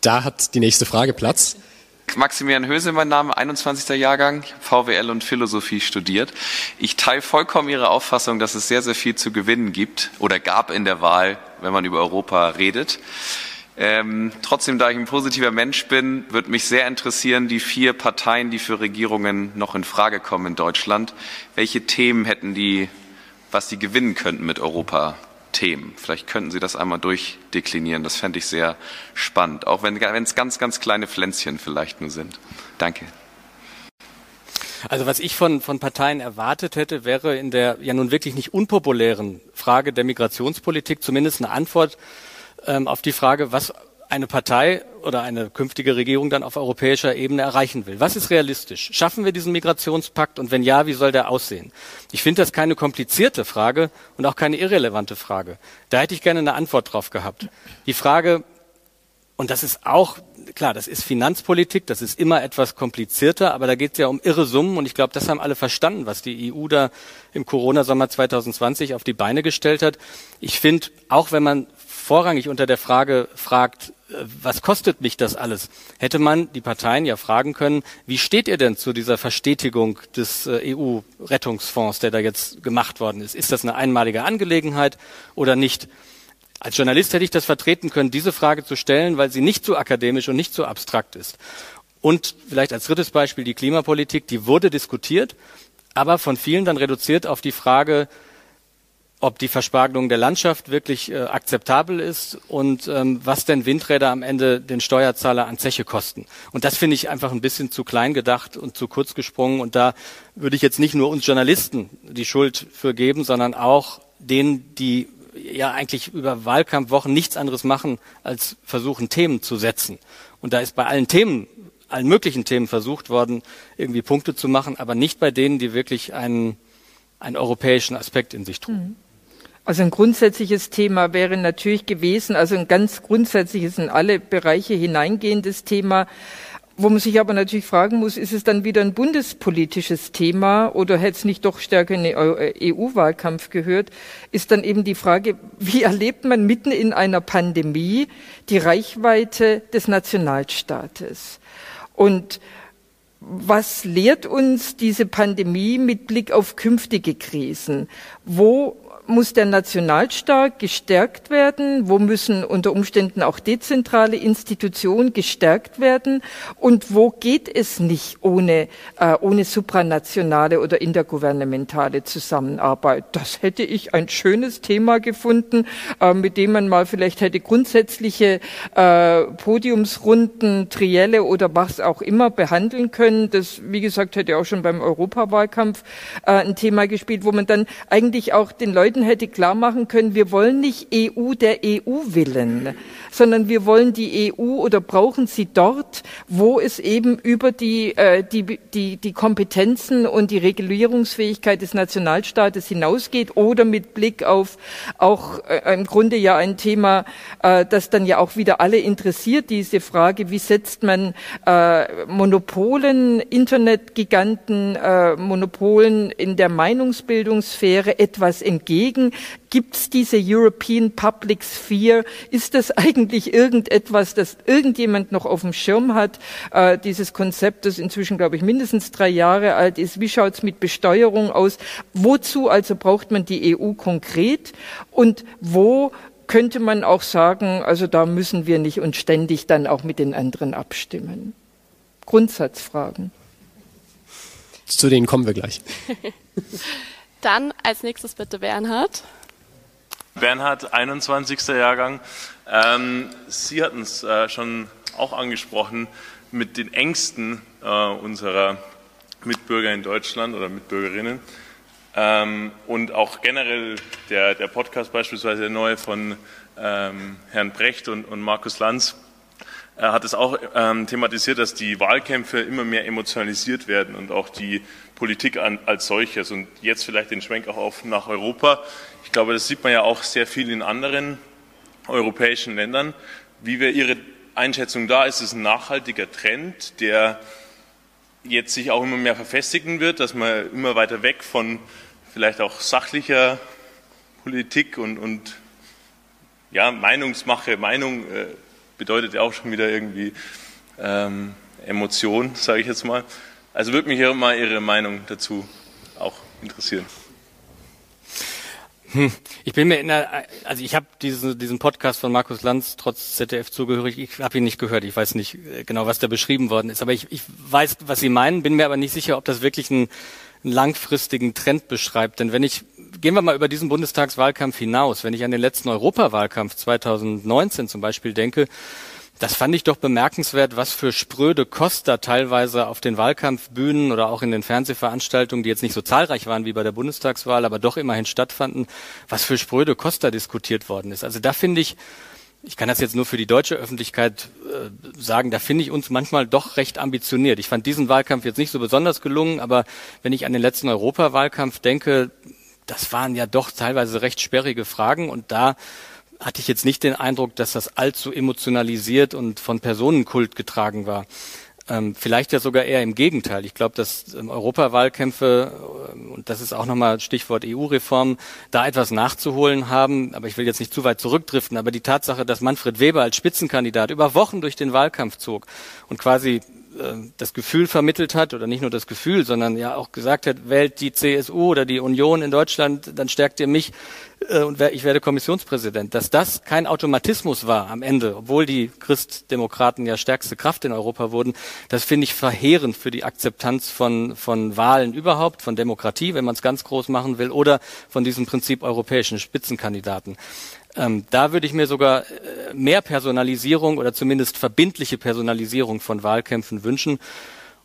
Da hat die nächste Frage Platz. Maximilian Höse, mein Name, 21. Jahrgang, VWL und Philosophie studiert. Ich teile vollkommen Ihre Auffassung, dass es sehr, sehr viel zu gewinnen gibt oder gab in der Wahl, wenn man über Europa redet. Ähm, trotzdem, da ich ein positiver Mensch bin, würde mich sehr interessieren, die vier Parteien, die für Regierungen noch in Frage kommen in Deutschland. Welche Themen hätten die, was die gewinnen könnten mit Europa? Themen. Vielleicht könnten Sie das einmal durchdeklinieren. Das fände ich sehr spannend, auch wenn es ganz, ganz kleine Pflänzchen vielleicht nur sind. Danke. Also was ich von, von Parteien erwartet hätte, wäre in der ja nun wirklich nicht unpopulären Frage der Migrationspolitik zumindest eine Antwort ähm, auf die Frage, was eine Partei oder eine künftige Regierung dann auf europäischer Ebene erreichen will. Was ist realistisch? Schaffen wir diesen Migrationspakt und wenn ja, wie soll der aussehen? Ich finde das keine komplizierte Frage und auch keine irrelevante Frage. Da hätte ich gerne eine Antwort drauf gehabt. Die Frage, und das ist auch, klar, das ist Finanzpolitik, das ist immer etwas komplizierter, aber da geht es ja um irre Summen und ich glaube, das haben alle verstanden, was die EU da im Corona-Sommer 2020 auf die Beine gestellt hat. Ich finde, auch wenn man vorrangig unter der Frage fragt, äh, was kostet mich das alles, hätte man die Parteien ja fragen können, wie steht ihr denn zu dieser Verstetigung des äh, EU-Rettungsfonds, der da jetzt gemacht worden ist? Ist das eine einmalige Angelegenheit oder nicht? Als Journalist hätte ich das vertreten können, diese Frage zu stellen, weil sie nicht so akademisch und nicht so abstrakt ist. Und vielleicht als drittes Beispiel die Klimapolitik, die wurde diskutiert, aber von vielen dann reduziert auf die Frage, ob die Verspargelung der Landschaft wirklich äh, akzeptabel ist und ähm, was denn Windräder am Ende den Steuerzahler an Zeche kosten. Und das finde ich einfach ein bisschen zu klein gedacht und zu kurz gesprungen. Und da würde ich jetzt nicht nur uns Journalisten die Schuld für geben, sondern auch denen, die ja eigentlich über Wahlkampfwochen nichts anderes machen, als versuchen, Themen zu setzen. Und da ist bei allen Themen, allen möglichen Themen versucht worden, irgendwie Punkte zu machen, aber nicht bei denen, die wirklich einen, einen europäischen Aspekt in sich trugen. Mhm. Also ein grundsätzliches Thema wäre natürlich gewesen, also ein ganz grundsätzliches in alle Bereiche hineingehendes Thema, wo man sich aber natürlich fragen muss, ist es dann wieder ein bundespolitisches Thema oder hätte es nicht doch stärker in den EU-Wahlkampf gehört, ist dann eben die Frage, (laughs) wie erlebt man mitten in einer Pandemie die Reichweite des Nationalstaates? Und was lehrt uns diese Pandemie mit Blick auf künftige Krisen? Wo muss der Nationalstaat gestärkt werden? Wo müssen unter Umständen auch dezentrale Institutionen gestärkt werden? Und wo geht es nicht ohne, äh, ohne supranationale oder intergouvernementale Zusammenarbeit? Das hätte ich ein schönes Thema gefunden, äh, mit dem man mal vielleicht hätte grundsätzliche äh, Podiumsrunden, Trielle oder was auch immer behandeln können. Das, wie gesagt, hätte auch schon beim Europawahlkampf äh, ein Thema gespielt, wo man dann eigentlich auch den Leuten Leuten hätte klar machen können, wir wollen nicht EU der EU willen, sondern wir wollen die EU oder brauchen sie dort, wo es eben über die, äh, die, die, die Kompetenzen und die Regulierungsfähigkeit des Nationalstaates hinausgeht oder mit Blick auf auch äh, im Grunde ja ein Thema, äh, das dann ja auch wieder alle interessiert, diese Frage, wie setzt man äh, Monopolen, Internetgiganten, äh, Monopolen in der Meinungsbildungssphäre etwas entgegen? Überlegen, gibt es diese European Public Sphere? Ist das eigentlich irgendetwas, das irgendjemand noch auf dem Schirm hat? Äh, dieses Konzept, das inzwischen, glaube ich, mindestens drei Jahre alt ist. Wie schaut es mit Besteuerung aus? Wozu also braucht man die EU konkret? Und wo könnte man auch sagen, also da müssen wir nicht uns ständig dann auch mit den anderen abstimmen? Grundsatzfragen. Zu denen kommen wir gleich. (laughs) Dann als nächstes bitte Bernhard. Bernhard, 21. Jahrgang. Ähm, Sie hatten es äh, schon auch angesprochen mit den Ängsten äh, unserer Mitbürger in Deutschland oder Mitbürgerinnen. Ähm, und auch generell der, der Podcast beispielsweise der neue von ähm, Herrn Brecht und, und Markus Lanz er hat es auch ähm, thematisiert, dass die Wahlkämpfe immer mehr emotionalisiert werden und auch die Politik an, als solches. Und jetzt vielleicht den Schwenk auch auf nach Europa. Ich glaube, das sieht man ja auch sehr viel in anderen europäischen Ländern. Wie wäre Ihre Einschätzung da? Ist es ein nachhaltiger Trend, der jetzt sich auch immer mehr verfestigen wird, dass man immer weiter weg von vielleicht auch sachlicher Politik und, und ja, Meinungsmache, Meinung äh, bedeutet ja auch schon wieder irgendwie ähm, Emotion, sage ich jetzt mal. Also würde mich ja mal Ihre Meinung dazu auch interessieren. Hm. Ich bin mir in der, also ich habe diese, diesen Podcast von Markus Lanz trotz ZDF zugehörig, ich habe ihn nicht gehört, ich weiß nicht äh, genau, was da beschrieben worden ist, aber ich, ich weiß, was Sie meinen, bin mir aber nicht sicher, ob das wirklich einen, einen langfristigen Trend beschreibt. Denn wenn ich, gehen wir mal über diesen Bundestagswahlkampf hinaus, wenn ich an den letzten Europawahlkampf 2019 zum Beispiel denke, das fand ich doch bemerkenswert, was für spröde Koster teilweise auf den Wahlkampfbühnen oder auch in den Fernsehveranstaltungen, die jetzt nicht so zahlreich waren wie bei der Bundestagswahl, aber doch immerhin stattfanden, was für spröde Koster diskutiert worden ist. Also da finde ich, ich kann das jetzt nur für die deutsche Öffentlichkeit äh, sagen, da finde ich uns manchmal doch recht ambitioniert. Ich fand diesen Wahlkampf jetzt nicht so besonders gelungen, aber wenn ich an den letzten Europawahlkampf denke, das waren ja doch teilweise recht sperrige Fragen und da hatte ich jetzt nicht den Eindruck, dass das allzu emotionalisiert und von Personenkult getragen war. Ähm, vielleicht ja sogar eher im Gegenteil. Ich glaube, dass ähm, Europawahlkämpfe, äh, und das ist auch nochmal Stichwort EU-Reform, da etwas nachzuholen haben. Aber ich will jetzt nicht zu weit zurückdriften. Aber die Tatsache, dass Manfred Weber als Spitzenkandidat über Wochen durch den Wahlkampf zog und quasi das Gefühl vermittelt hat, oder nicht nur das Gefühl, sondern ja auch gesagt hat, wählt die CSU oder die Union in Deutschland, dann stärkt ihr mich äh, und ich werde Kommissionspräsident. Dass das kein Automatismus war am Ende, obwohl die Christdemokraten ja stärkste Kraft in Europa wurden, das finde ich verheerend für die Akzeptanz von, von Wahlen überhaupt, von Demokratie, wenn man es ganz groß machen will, oder von diesem Prinzip europäischen Spitzenkandidaten. Ähm, da würde ich mir sogar äh, mehr Personalisierung oder zumindest verbindliche Personalisierung von Wahlkämpfen wünschen.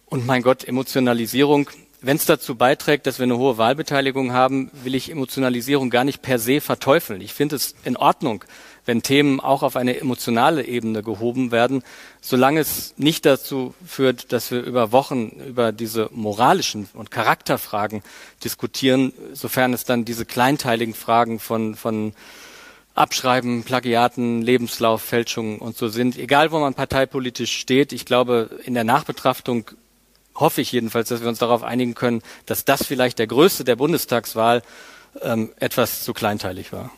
Und mein Gott, Emotionalisierung. Wenn es dazu beiträgt, dass wir eine hohe Wahlbeteiligung haben, will ich Emotionalisierung gar nicht per se verteufeln. Ich finde es in Ordnung, wenn Themen auch auf eine emotionale Ebene gehoben werden, solange es nicht dazu führt, dass wir über Wochen über diese moralischen und Charakterfragen diskutieren, sofern es dann diese kleinteiligen Fragen von, von Abschreiben, Plagiaten, Lebenslauf, Fälschungen und so sind. Egal, wo man parteipolitisch steht, ich glaube, in der Nachbetrachtung hoffe ich jedenfalls, dass wir uns darauf einigen können, dass das vielleicht der größte der Bundestagswahl ähm, etwas zu kleinteilig war.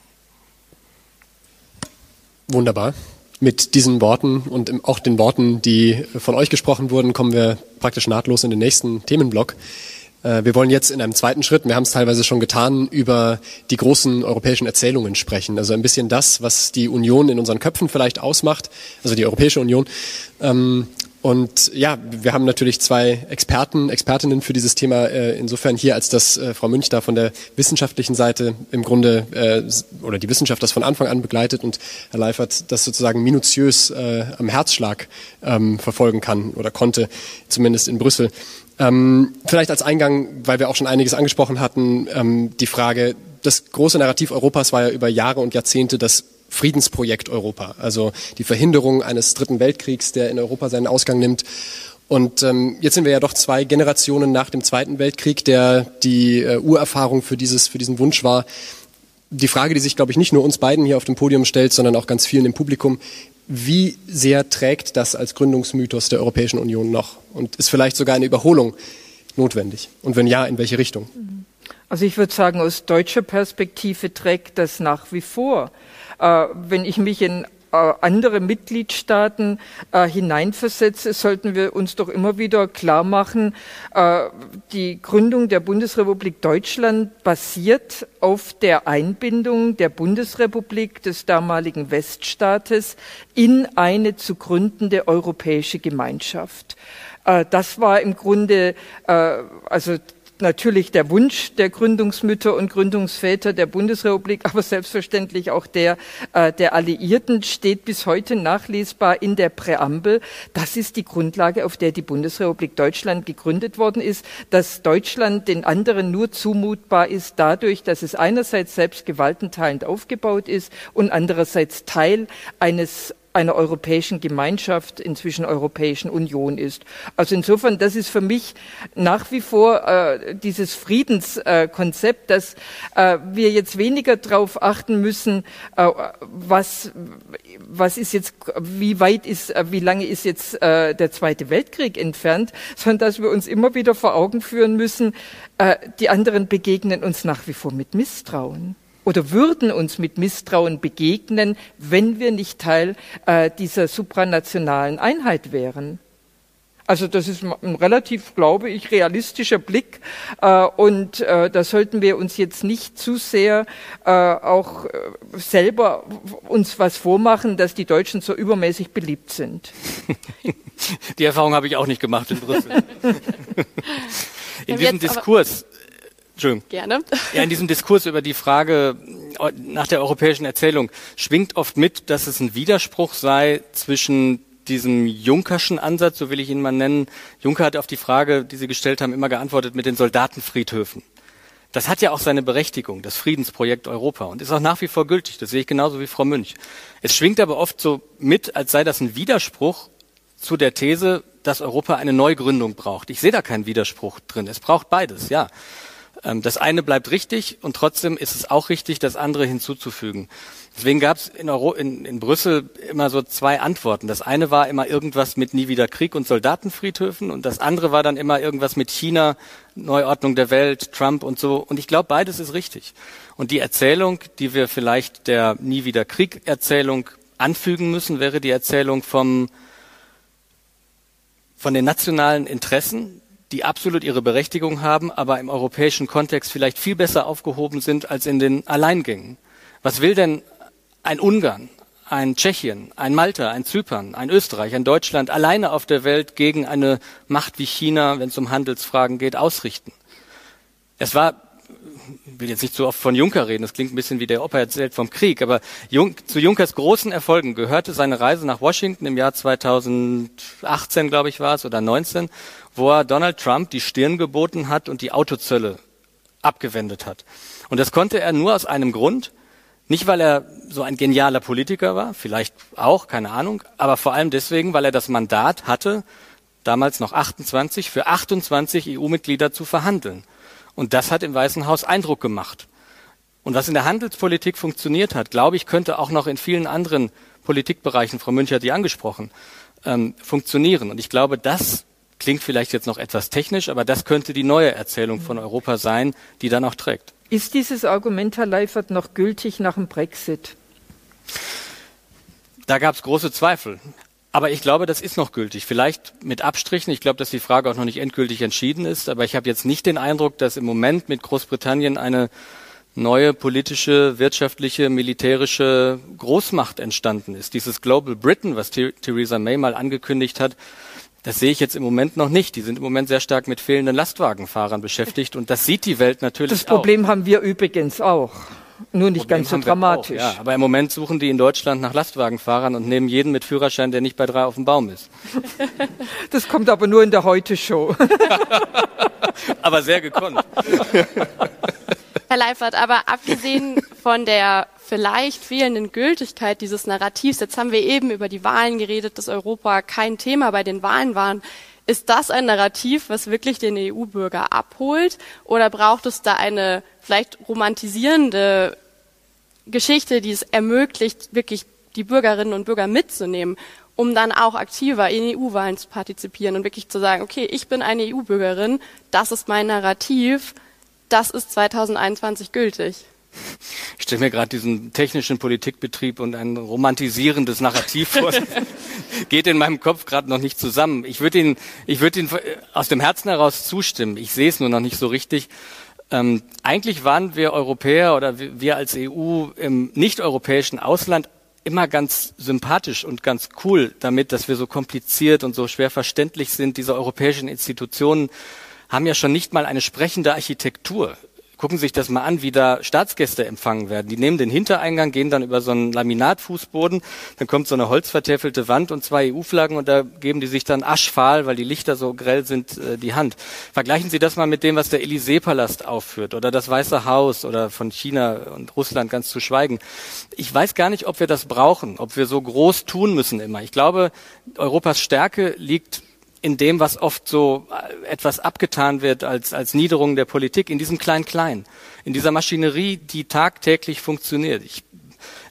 Wunderbar. Mit diesen Worten und auch den Worten, die von euch gesprochen wurden, kommen wir praktisch nahtlos in den nächsten Themenblock. Äh, wir wollen jetzt in einem zweiten Schritt, wir haben es teilweise schon getan, über die großen europäischen Erzählungen sprechen. Also ein bisschen das, was die Union in unseren Köpfen vielleicht ausmacht, also die Europäische Union. Ähm, und ja, wir haben natürlich zwei Experten, Expertinnen für dieses Thema äh, insofern hier, als dass äh, Frau Münch da von der wissenschaftlichen Seite im Grunde oder die Wissenschaft das von Anfang an begleitet und Herr Leifert das sozusagen minutiös am Herzschlag ähm, verfolgen kann oder konnte, zumindest in Brüssel. Ähm, vielleicht als Eingang, weil wir auch schon einiges angesprochen hatten, ähm, die Frage, das große Narrativ Europas war ja über Jahre und Jahrzehnte das Friedensprojekt Europa, also die Verhinderung eines dritten Weltkriegs, der in Europa seinen Ausgang nimmt. Und ähm, jetzt sind wir ja doch zwei Generationen nach dem Zweiten Weltkrieg, der die äh, Urerfahrung für, dieses, für diesen Wunsch war. Die Frage, die sich, glaube ich, nicht nur uns beiden hier auf dem Podium stellt, sondern auch ganz vielen im Publikum, wie sehr trägt das als Gründungsmythos der Europäischen Union noch? Und ist vielleicht sogar eine Überholung notwendig? Und wenn ja, in welche Richtung? Also ich würde sagen, aus deutscher Perspektive trägt das nach wie vor. Äh, wenn ich mich in andere Mitgliedstaaten äh, hineinversetze, sollten wir uns doch immer wieder klar machen, äh, die Gründung der Bundesrepublik Deutschland basiert auf der Einbindung der Bundesrepublik des damaligen Weststaates in eine zu gründende europäische Gemeinschaft. Äh, das war im Grunde, äh, also natürlich der Wunsch der Gründungsmütter und Gründungsväter der Bundesrepublik, aber selbstverständlich auch der äh, der Alliierten steht bis heute nachlesbar in der Präambel. Das ist die Grundlage, auf der die Bundesrepublik Deutschland gegründet worden ist, dass Deutschland den anderen nur zumutbar ist dadurch, dass es einerseits selbst gewaltenteilend aufgebaut ist und andererseits Teil eines einer europäischen Gemeinschaft, inzwischen Europäischen Union ist. Also insofern, das ist für mich nach wie vor äh, dieses Friedenskonzept, äh, dass äh, wir jetzt weniger darauf achten müssen, äh, was, was ist jetzt, wie weit ist, äh, wie lange ist jetzt äh, der Zweite Weltkrieg entfernt, sondern dass wir uns immer wieder vor Augen führen müssen, die anderen begegnen uns nach wie vor mit Misstrauen oder würden uns mit Misstrauen begegnen, wenn wir nicht Teil äh, dieser supranationalen Einheit wären. Also das ist ein relativ, glaube ich, realistischer Blick äh, und äh, da sollten wir uns jetzt nicht zu sehr äh, auch äh, selber uns was vormachen, dass die Deutschen so übermäßig beliebt sind. (laughs) Die Erfahrung habe ich auch nicht gemacht in Brüssel. (laughs) in diesem Diskurs Entschuldigung. Gerne. Ja, in diesem Diskurs über die Frage nach der europäischen Erzählung schwingt oft mit, dass es ein Widerspruch sei zwischen diesem Junkerschen Ansatz, so will ich ihn mal nennen. Juncker hat auf die Frage, die Sie gestellt haben, immer geantwortet mit den Soldatenfriedhöfen. Das hat ja auch seine Berechtigung, das Friedensprojekt Europa, und ist auch nach wie vor gültig. Das sehe ich genauso wie Frau Münch. Es schwingt aber oft so mit, als sei das ein Widerspruch zu der These, dass Europa eine Neugründung braucht. Ich sehe da keinen Widerspruch drin. Es braucht beides, ja. Ähm, das eine bleibt richtig und trotzdem ist es auch richtig, das andere hinzuzufügen. Deswegen gab es in, in, in, Brüssel immer so zwei Antworten. Das eine war immer irgendwas mit nie wieder Krieg und Soldatenfriedhöfen und das andere war dann immer irgendwas mit China, Neuordnung der Welt, Trump und so. Und ich glaube, beides ist richtig. Und die Erzählung, die wir vielleicht der nie wieder Krieg Erzählung anfügen müssen, wäre die Erzählung vom von den nationalen Interessen, die absolut ihre Berechtigung haben, aber im europäischen Kontext vielleicht viel besser aufgehoben sind als in den Alleingängen. Was will denn ein Ungarn, ein Tschechien, ein Malta, ein Zypern, ein Österreich, ein Deutschland alleine auf der Welt gegen eine Macht wie China, wenn es um Handelsfragen geht, ausrichten? Es war will jetzt nicht zu oft von Juncker reden, das klingt ein bisschen wie der Opa erzählt vom Krieg, aber Jun zu Junkers großen Erfolgen gehörte seine Reise nach Washington im Jahr 2018, glaube ich, war es, oder 19, wo er Donald Trump die Stirn geboten hat und die Autozölle abgewendet hat. Und das konnte er nur aus einem Grund, nicht weil er so ein genialer Politiker war, vielleicht auch, keine Ahnung, aber vor allem deswegen, weil er das Mandat hatte, damals noch 28, für 28 EU-Mitglieder zu verhandeln. Und das hat im Weißen Haus Eindruck gemacht. Und was in der Handelspolitik funktioniert hat, glaube ich, könnte auch noch in vielen anderen Politikbereichen, Frau Münch hat die angesprochen, ähm, funktionieren. Und ich glaube, das klingt vielleicht jetzt noch etwas technisch, aber das könnte die neue Erzählung von Europa sein, die dann auch trägt. Ist dieses Argument, Herr Leifert, noch gültig nach dem Brexit? Da gab es große Zweifel. Aber ich glaube, das ist noch gültig. Vielleicht mit Abstrichen. Ich glaube, dass die Frage auch noch nicht endgültig entschieden ist. Aber ich habe jetzt nicht den Eindruck, dass im Moment mit Großbritannien eine neue politische, wirtschaftliche, militärische Großmacht entstanden ist. Dieses Global Britain, was Theresa May mal angekündigt hat, das sehe ich jetzt im Moment noch nicht. Die sind im Moment sehr stark mit fehlenden Lastwagenfahrern beschäftigt und das sieht die Welt natürlich. Das Problem auch. haben wir übrigens auch. Nur nicht Problem ganz so dramatisch. Auch, ja, aber im Moment suchen die in Deutschland nach Lastwagenfahrern und nehmen jeden mit Führerschein, der nicht bei drei auf dem Baum ist. (laughs) Das kommt aber nur in der Heute-Show. (laughs) aber sehr gekonnt. (laughs) Herr Leifert, aber abgesehen von der vielleicht fehlenden Gültigkeit dieses Narrativs, jetzt haben wir eben über die Wahlen geredet, dass Europa kein Thema bei den Wahlen war. Ist das ein Narrativ, was wirklich den EU-Bürger abholt? Oder braucht es da eine vielleicht romantisierende Geschichte, die es ermöglicht, wirklich die Bürgerinnen und Bürger mitzunehmen, um dann auch aktiver in EU-Wahlen zu partizipieren und wirklich zu sagen, okay, ich bin eine EU-Bürgerin, das ist mein Narrativ, das ist 2021 gültig. Ich stelle mir gerade diesen technischen Politikbetrieb und ein romantisierendes Narrativ vor. (laughs) Geht in meinem Kopf gerade noch nicht zusammen. Ich würde Ihnen, ich würde Ihnen aus dem Herzen heraus zustimmen. Ich sehe es nur noch nicht so richtig. Ähm, eigentlich waren wir Europäer oder wir als EU im nicht-europäischen Ausland immer ganz sympathisch und ganz cool damit, dass wir so kompliziert und so schwer verständlich sind. Diese europäischen Institutionen haben ja schon nicht mal eine sprechende Architektur. Gucken Sie sich das mal an, wie da Staatsgäste empfangen werden. Die nehmen den Hintereingang, gehen dann über so einen Laminatfußboden, dann kommt so eine holzvertäfelte Wand und zwei EU-Flaggen und da geben die sich dann aschfahl, weil die Lichter so grell sind, äh, die Hand. Vergleichen Sie das mal mit dem, was der Élysée-Palast aufführt oder das Weiße Haus oder von China und Russland ganz zu schweigen. Ich weiß gar nicht, ob wir das brauchen, ob wir so groß tun müssen immer. Ich glaube, Europas Stärke liegt in dem, was oft so äh, etwas abgetan wird als, als Niederung der Politik, in diesem Klein-Klein, in dieser Maschinerie, die tagtäglich funktioniert. Ich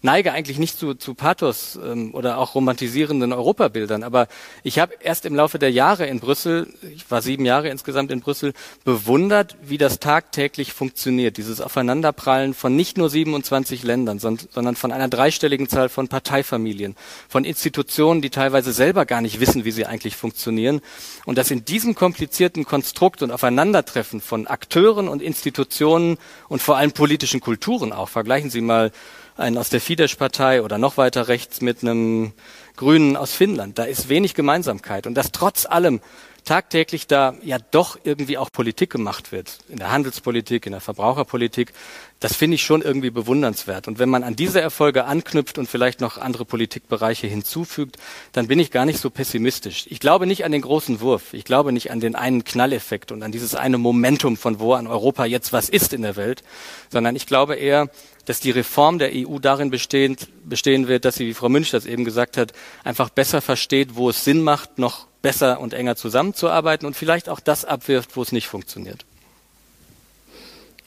neige eigentlich nicht zu, zu Pathos ähm, oder auch romantisierenden Europabildern, aber ich habe erst im Laufe der Jahre in Brüssel, ich war sieben Jahre insgesamt in Brüssel, bewundert, wie das tagtäglich funktioniert, dieses Aufeinanderprallen von nicht nur 27 Ländern, sondern von einer dreistelligen Zahl von Parteifamilien, von Institutionen, die teilweise selber gar nicht wissen, wie sie eigentlich funktionieren. Und dass in diesem komplizierten Konstrukt und Aufeinandertreffen von Akteuren und Institutionen und vor allem politischen Kulturen auch, vergleichen Sie mal einen aus der Fidesz-Partei oder noch weiter rechts mit einem Grünen aus Finnland. Da ist wenig Gemeinsamkeit. Und dass trotz allem tagtäglich da ja doch irgendwie auch Politik gemacht wird. In der Handelspolitik, in der Verbraucherpolitik. Das finde ich schon irgendwie bewundernswert. Und wenn man an diese Erfolge anknüpft und vielleicht noch andere Politikbereiche hinzufügt, dann bin ich gar nicht so pessimistisch. Ich glaube nicht an den großen Wurf. Ich glaube nicht an den einen Knalleffekt und an dieses eine Momentum, von wo an Europa jetzt was ist in der Welt, sondern ich glaube eher, dass die Reform der EU darin bestehen, bestehen wird, dass sie, wie Frau Münch das eben gesagt hat, einfach besser versteht, wo es Sinn macht, noch besser und enger zusammenzuarbeiten und vielleicht auch das abwirft, wo es nicht funktioniert.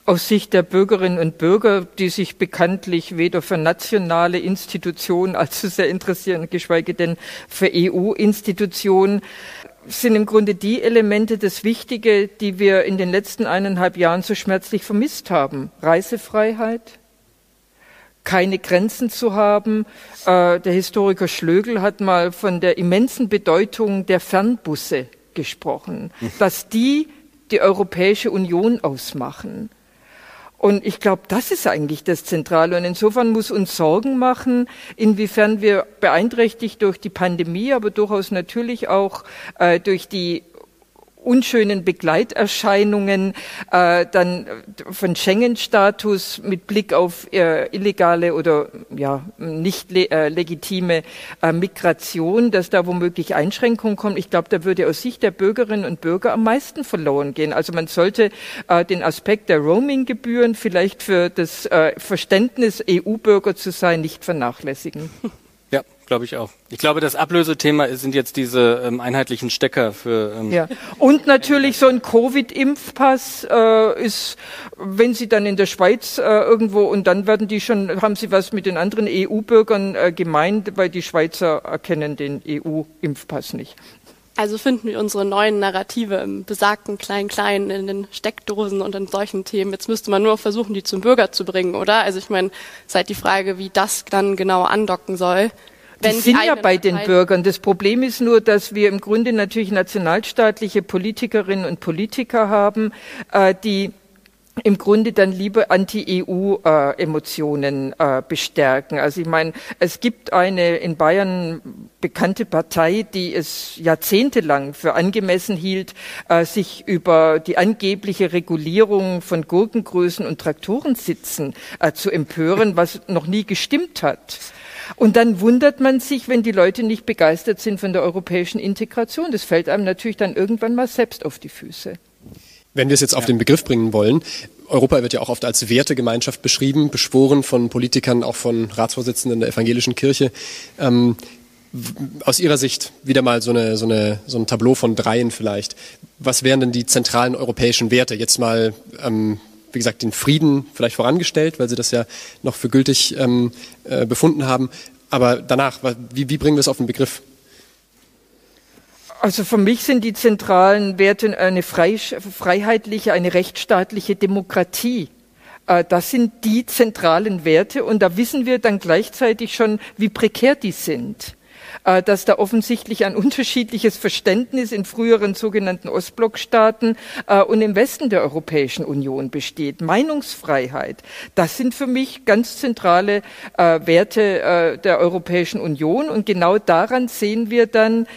Aus Sicht der Bürgerinnen und Bürger, die sich bekanntlich weder für nationale Institutionen allzu sehr interessieren, geschweige denn für EU-Institutionen, sind im Grunde die Elemente das Wichtige, die wir in den letzten eineinhalb Jahren so schmerzlich vermisst haben. Reisefreiheit, keine Grenzen zu haben. Äh, der Historiker Schlögel hat mal von der immensen Bedeutung der Fernbusse gesprochen, hm. dass die die Europäische Union ausmachen. Und ich glaube, das ist eigentlich das Zentrale. Und insofern muss uns Sorgen machen, inwiefern wir beeinträchtigt durch die Pandemie, aber durchaus natürlich auch äh, durch die unschönen Begleiterscheinungen, äh, dann von Schengen-Status mit Blick auf äh, illegale oder ja nicht le äh, legitime äh, Migration, dass da womöglich Einschränkungen kommen. Ich glaube, da würde aus Sicht der Bürgerinnen und Bürger am meisten verloren gehen. Also man sollte äh, den Aspekt der Roaming-Gebühren vielleicht für das äh, Verständnis EU-Bürger zu sein nicht vernachlässigen. (laughs) glaube ich auch. Ich glaube, das Ablösethema sind jetzt diese ähm, einheitlichen Stecker für. Ähm ja. Und natürlich so ein Covid-Impfpass äh, ist, wenn Sie dann in der Schweiz äh, irgendwo und dann werden die schon, haben Sie was mit den anderen EU-Bürgern äh, gemeint, weil die Schweizer erkennen den EU-Impfpass nicht. Also finden wir unsere neuen Narrative im besagten Klein-Klein in den Steckdosen und in solchen Themen. Jetzt müsste man nur versuchen, die zum Bürger zu bringen, oder? Also ich meine, es ist halt die Frage, wie das dann genau andocken soll die sind ja bei den Bürgern. Das Problem ist nur, dass wir im Grunde natürlich nationalstaatliche Politikerinnen und Politiker haben, äh, die im Grunde dann lieber Anti-EU-Emotionen äh, äh, bestärken. Also ich meine, es gibt eine in Bayern bekannte Partei, die es jahrzehntelang für angemessen hielt, äh, sich über die angebliche Regulierung von Gurkengrößen und Traktorensitzen äh, zu empören, was noch nie gestimmt hat. Und dann wundert man sich, wenn die Leute nicht begeistert sind von der europäischen Integration. Das fällt einem natürlich dann irgendwann mal selbst auf die Füße. Wenn wir es jetzt auf den Begriff bringen wollen, Europa wird ja auch oft als Wertegemeinschaft beschrieben, beschworen von Politikern, auch von Ratsvorsitzenden der evangelischen Kirche. Ähm, aus Ihrer Sicht wieder mal so, eine, so, eine, so ein Tableau von dreien vielleicht. Was wären denn die zentralen europäischen Werte? Jetzt mal ähm, wie gesagt, den Frieden vielleicht vorangestellt, weil sie das ja noch für gültig ähm, äh, befunden haben. Aber danach, wie, wie bringen wir es auf den Begriff? Also für mich sind die zentralen Werte eine freiheitliche, eine rechtsstaatliche Demokratie. Äh, das sind die zentralen Werte und da wissen wir dann gleichzeitig schon, wie prekär die sind. Äh, dass da offensichtlich ein unterschiedliches Verständnis in früheren sogenannten Ostblockstaaten äh, und im Westen der Europäischen Union besteht. Meinungsfreiheit, das sind für mich ganz zentrale äh, Werte der Europäischen Union und genau daran sehen wir dann,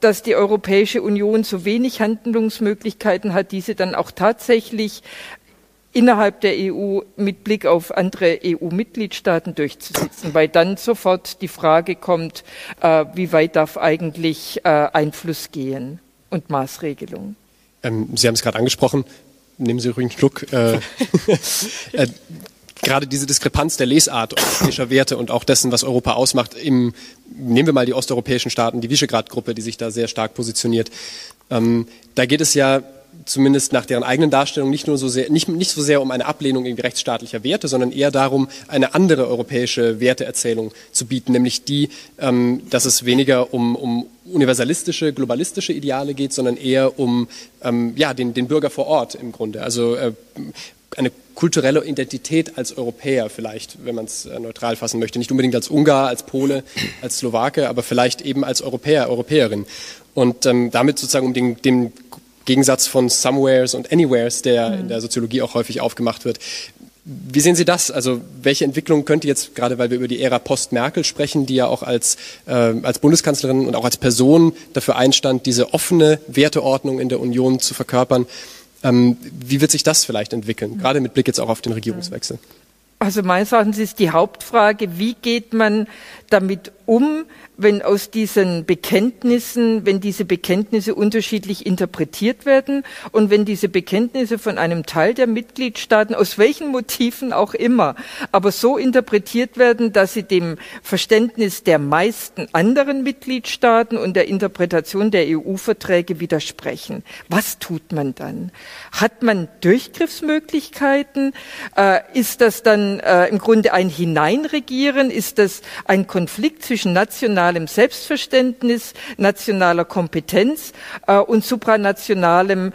dass die Europäische Union so wenig Handlungsmöglichkeiten hat, diese dann auch tatsächlich innerhalb der EU mit Blick auf andere EU-Mitgliedstaaten durchzusetzen, weil dann sofort die Frage kommt, äh, wie weit darf eigentlich äh, Einfluss gehen und Maßregelung. Ähm, Sie haben es gerade angesprochen. Nehmen Sie ruhig einen Schluck. Äh, (laughs) äh, gerade diese Diskrepanz der Lesart europäischer Werte und auch dessen, was Europa ausmacht, im, nehmen wir mal die osteuropäischen Staaten, die Visegrad-Gruppe, die sich da sehr stark positioniert. Ähm, da geht es ja zumindest nach deren eigenen Darstellung nicht nur so sehr, nicht, nicht so sehr um eine Ablehnung irgendwie rechtsstaatlicher Werte, sondern eher darum, eine andere europäische Werteerzählung zu bieten, nämlich die, ähm, dass es weniger um, um universalistische, globalistische Ideale geht, sondern eher um ähm, ja, den, den Bürger vor Ort im Grunde. Also äh, eine kulturelle Identität als Europäer vielleicht, wenn man es äh, neutral fassen möchte. Nicht unbedingt als Ungar, als Pole, als Slowake, aber vielleicht eben als Europäer, Europäerin. Und ähm, damit sozusagen um den, den Gegensatz von Somewheres und Anywheres, der mhm. in der Soziologie auch häufig aufgemacht wird. Wie sehen Sie das? Also welche Entwicklung könnte jetzt, gerade weil wir über die Ära Post-Merkel sprechen, die ja auch als, äh, als Bundeskanzlerin und auch als Person dafür einstand, diese offene Werteordnung in der Union zu verkörpern, ähm, wie wird sich das vielleicht entwickeln, gerade mit Blick jetzt auch auf den Regierungswechsel? Also meines Erachtens ist die Hauptfrage, wie geht man damit um, wenn aus diesen Bekenntnissen, wenn diese Bekenntnisse unterschiedlich interpretiert werden und wenn diese Bekenntnisse von einem Teil der Mitgliedstaaten, aus welchen Motiven auch immer, aber so interpretiert werden, dass sie dem Verständnis der meisten anderen Mitgliedstaaten und der Interpretation der EU-Verträge widersprechen. Was tut man dann? Hat man Durchgriffsmöglichkeiten? Äh, ist das dann äh, im Grunde ein Hineinregieren? Ist das ein Konflikt zwischen nationalem Selbstverständnis, nationaler Kompetenz äh, und supranationalem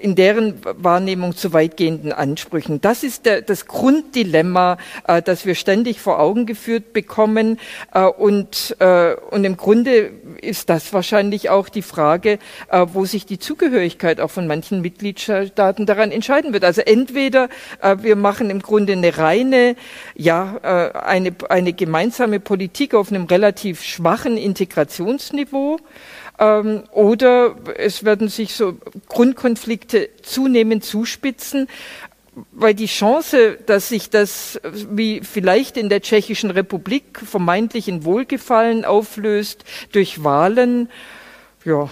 in deren Wahrnehmung zu weitgehenden Ansprüchen. Das ist der, das Grunddilemma, äh, das wir ständig vor Augen geführt bekommen. Äh, und, äh, und im Grunde ist das wahrscheinlich auch die Frage, äh, wo sich die Zugehörigkeit auch von manchen Mitgliedstaaten daran entscheiden wird. Also entweder äh, wir machen im Grunde eine reine, ja, äh, eine, eine gemeinsame Politik auf einem relativ schwachen Integrationsniveau, ähm, oder es werden sich so Grundkonflikte zunehmend zuspitzen, weil die Chance, dass sich das wie vielleicht in der Tschechischen Republik vermeintlich in Wohlgefallen auflöst durch Wahlen, ja,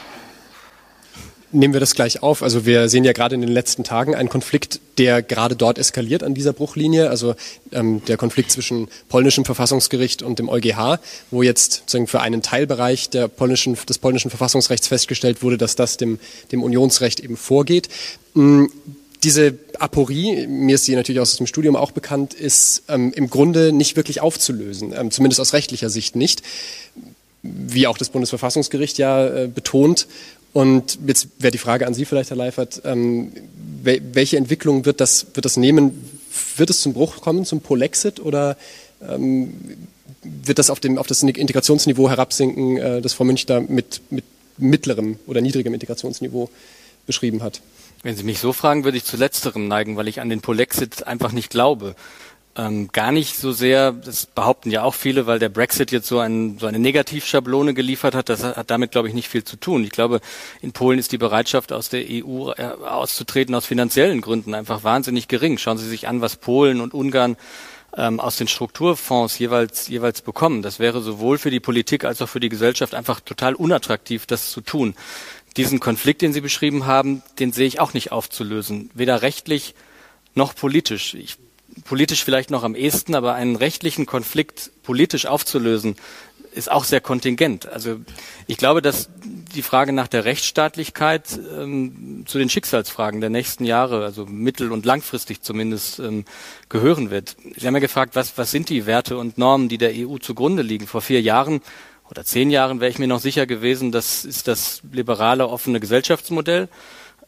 nehmen wir das gleich auf. Also wir sehen ja gerade in den letzten Tagen einen Konflikt, der gerade dort eskaliert an dieser Bruchlinie. Also ähm, der Konflikt zwischen polnischem Verfassungsgericht und dem EuGH, wo jetzt sozusagen für einen Teilbereich der polnischen, des polnischen Verfassungsrechts festgestellt wurde, dass das dem, dem Unionsrecht eben vorgeht. Ähm, diese Aporie, mir ist sie natürlich aus dem Studium auch bekannt, ist ähm, im Grunde nicht wirklich aufzulösen, ähm, zumindest aus rechtlicher Sicht nicht wie auch das Bundesverfassungsgericht ja äh, betont. Und jetzt wäre die Frage an Sie vielleicht, Herr Leifert, ähm, welche Entwicklung wird das, wird das nehmen? Wird es zum Bruch kommen, zum Polexit oder ähm, wird das auf, dem, auf das Integrationsniveau herabsinken, äh, das Frau Münch da mit, mit mittlerem oder niedrigem Integrationsniveau beschrieben hat? Wenn Sie mich so fragen, würde ich zu letzterem neigen, weil ich an den Polexit einfach nicht glaube ähm, gar nicht so sehr, das behaupten ja auch viele, weil der Brexit jetzt so, ein, so eine Negativschablone geliefert hat, das hat damit, glaube ich, nicht viel zu tun. Ich glaube, in Polen ist die Bereitschaft, aus der EU äh, auszutreten, aus finanziellen Gründen einfach wahnsinnig gering. Schauen Sie sich an, was Polen und Ungarn ähm, aus den Strukturfonds jeweils, jeweils bekommen. Das wäre sowohl für die Politik als auch für die Gesellschaft einfach total unattraktiv, das zu tun. Diesen Konflikt, den Sie beschrieben haben, den sehe ich auch nicht aufzulösen, weder rechtlich noch politisch. Ich politisch vielleicht noch am ehesten, aber einen rechtlichen Konflikt politisch aufzulösen, ist auch sehr kontingent. Also ich glaube, dass die Frage nach der Rechtsstaatlichkeit ähm, zu den Schicksalsfragen der nächsten Jahre, also mittel- und langfristig zumindest, ähm, gehören wird. Sie haben ja gefragt, was, was sind die Werte und Normen, die der EU zugrunde liegen? Vor vier Jahren oder zehn Jahren wäre ich mir noch sicher gewesen, das ist das liberale offene Gesellschaftsmodell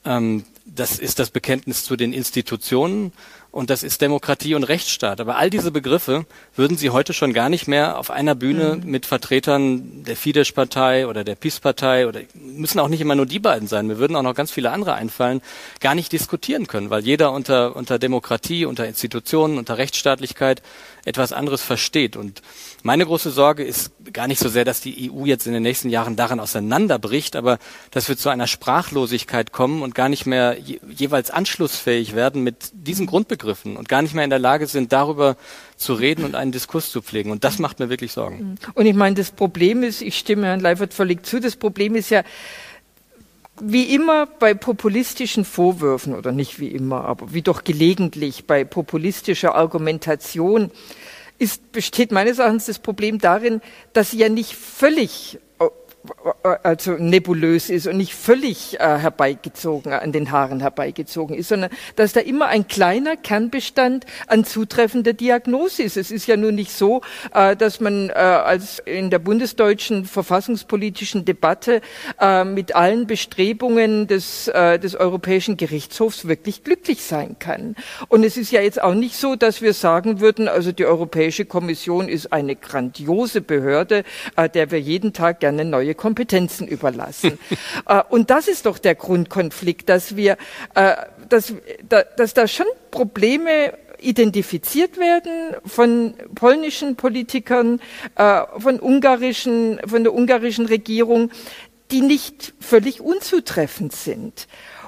Ähm, das ist das Bekenntnis zu den Institutionen und das ist Demokratie und Rechtsstaat. Aber all diese Begriffe würden Sie heute schon gar nicht mehr auf einer Bühne mhm. mit Vertretern der Fidesz-Partei oder der PiS-Partei oder müssen auch nicht immer nur die beiden sein. Mir würden auch noch ganz viele andere einfallen, gar nicht diskutieren können, weil jeder unter, unter Demokratie, unter Institutionen, unter Rechtsstaatlichkeit etwas anderes versteht. Und meine große Sorge ist gar nicht so sehr, dass die EU jetzt in den nächsten Jahren daran auseinanderbricht, aber dass wir zu einer Sprachlosigkeit kommen und gar nicht mehr je, jeweils anschlussfähig werden mit diesen Grundbegriffen und gar nicht mehr in der Lage sind, darüber zu reden und einen Diskurs zu pflegen. Und das macht mir wirklich Sorgen. Und ich meine, das Problem ist, ich stimme Herrn Leifert völlig zu, das Problem ist ja, wie immer bei populistischen Vorwürfen, oder nicht wie immer, aber wie doch gelegentlich bei populistischer Argumentation, ist, besteht meines Erachtens das Problem darin, dass sie ja nicht völlig also nebulös ist und nicht völlig äh, herbeigezogen, an den Haaren herbeigezogen ist, sondern dass da immer ein kleiner Kernbestand an zutreffender Diagnose ist. Es ist ja nun nicht so, äh, dass man äh, als in der bundesdeutschen verfassungspolitischen Debatte äh, mit allen Bestrebungen des, äh, des Europäischen Gerichtshofs wirklich glücklich sein kann. Und es ist ja jetzt auch nicht so, dass wir sagen würden, also die Europäische Kommission ist eine grandiose Behörde, äh, der wir jeden Tag gerne neue neue Kompetenzen überlassen. (laughs) äh, und das ist doch der Grundkonflikt, dass wir, äh, dass, da, dass da schon Probleme identifiziert werden von polnischen Politikern, äh, von ungarischen, von der ungarischen Regierung, die nicht völlig unzutreffend sind.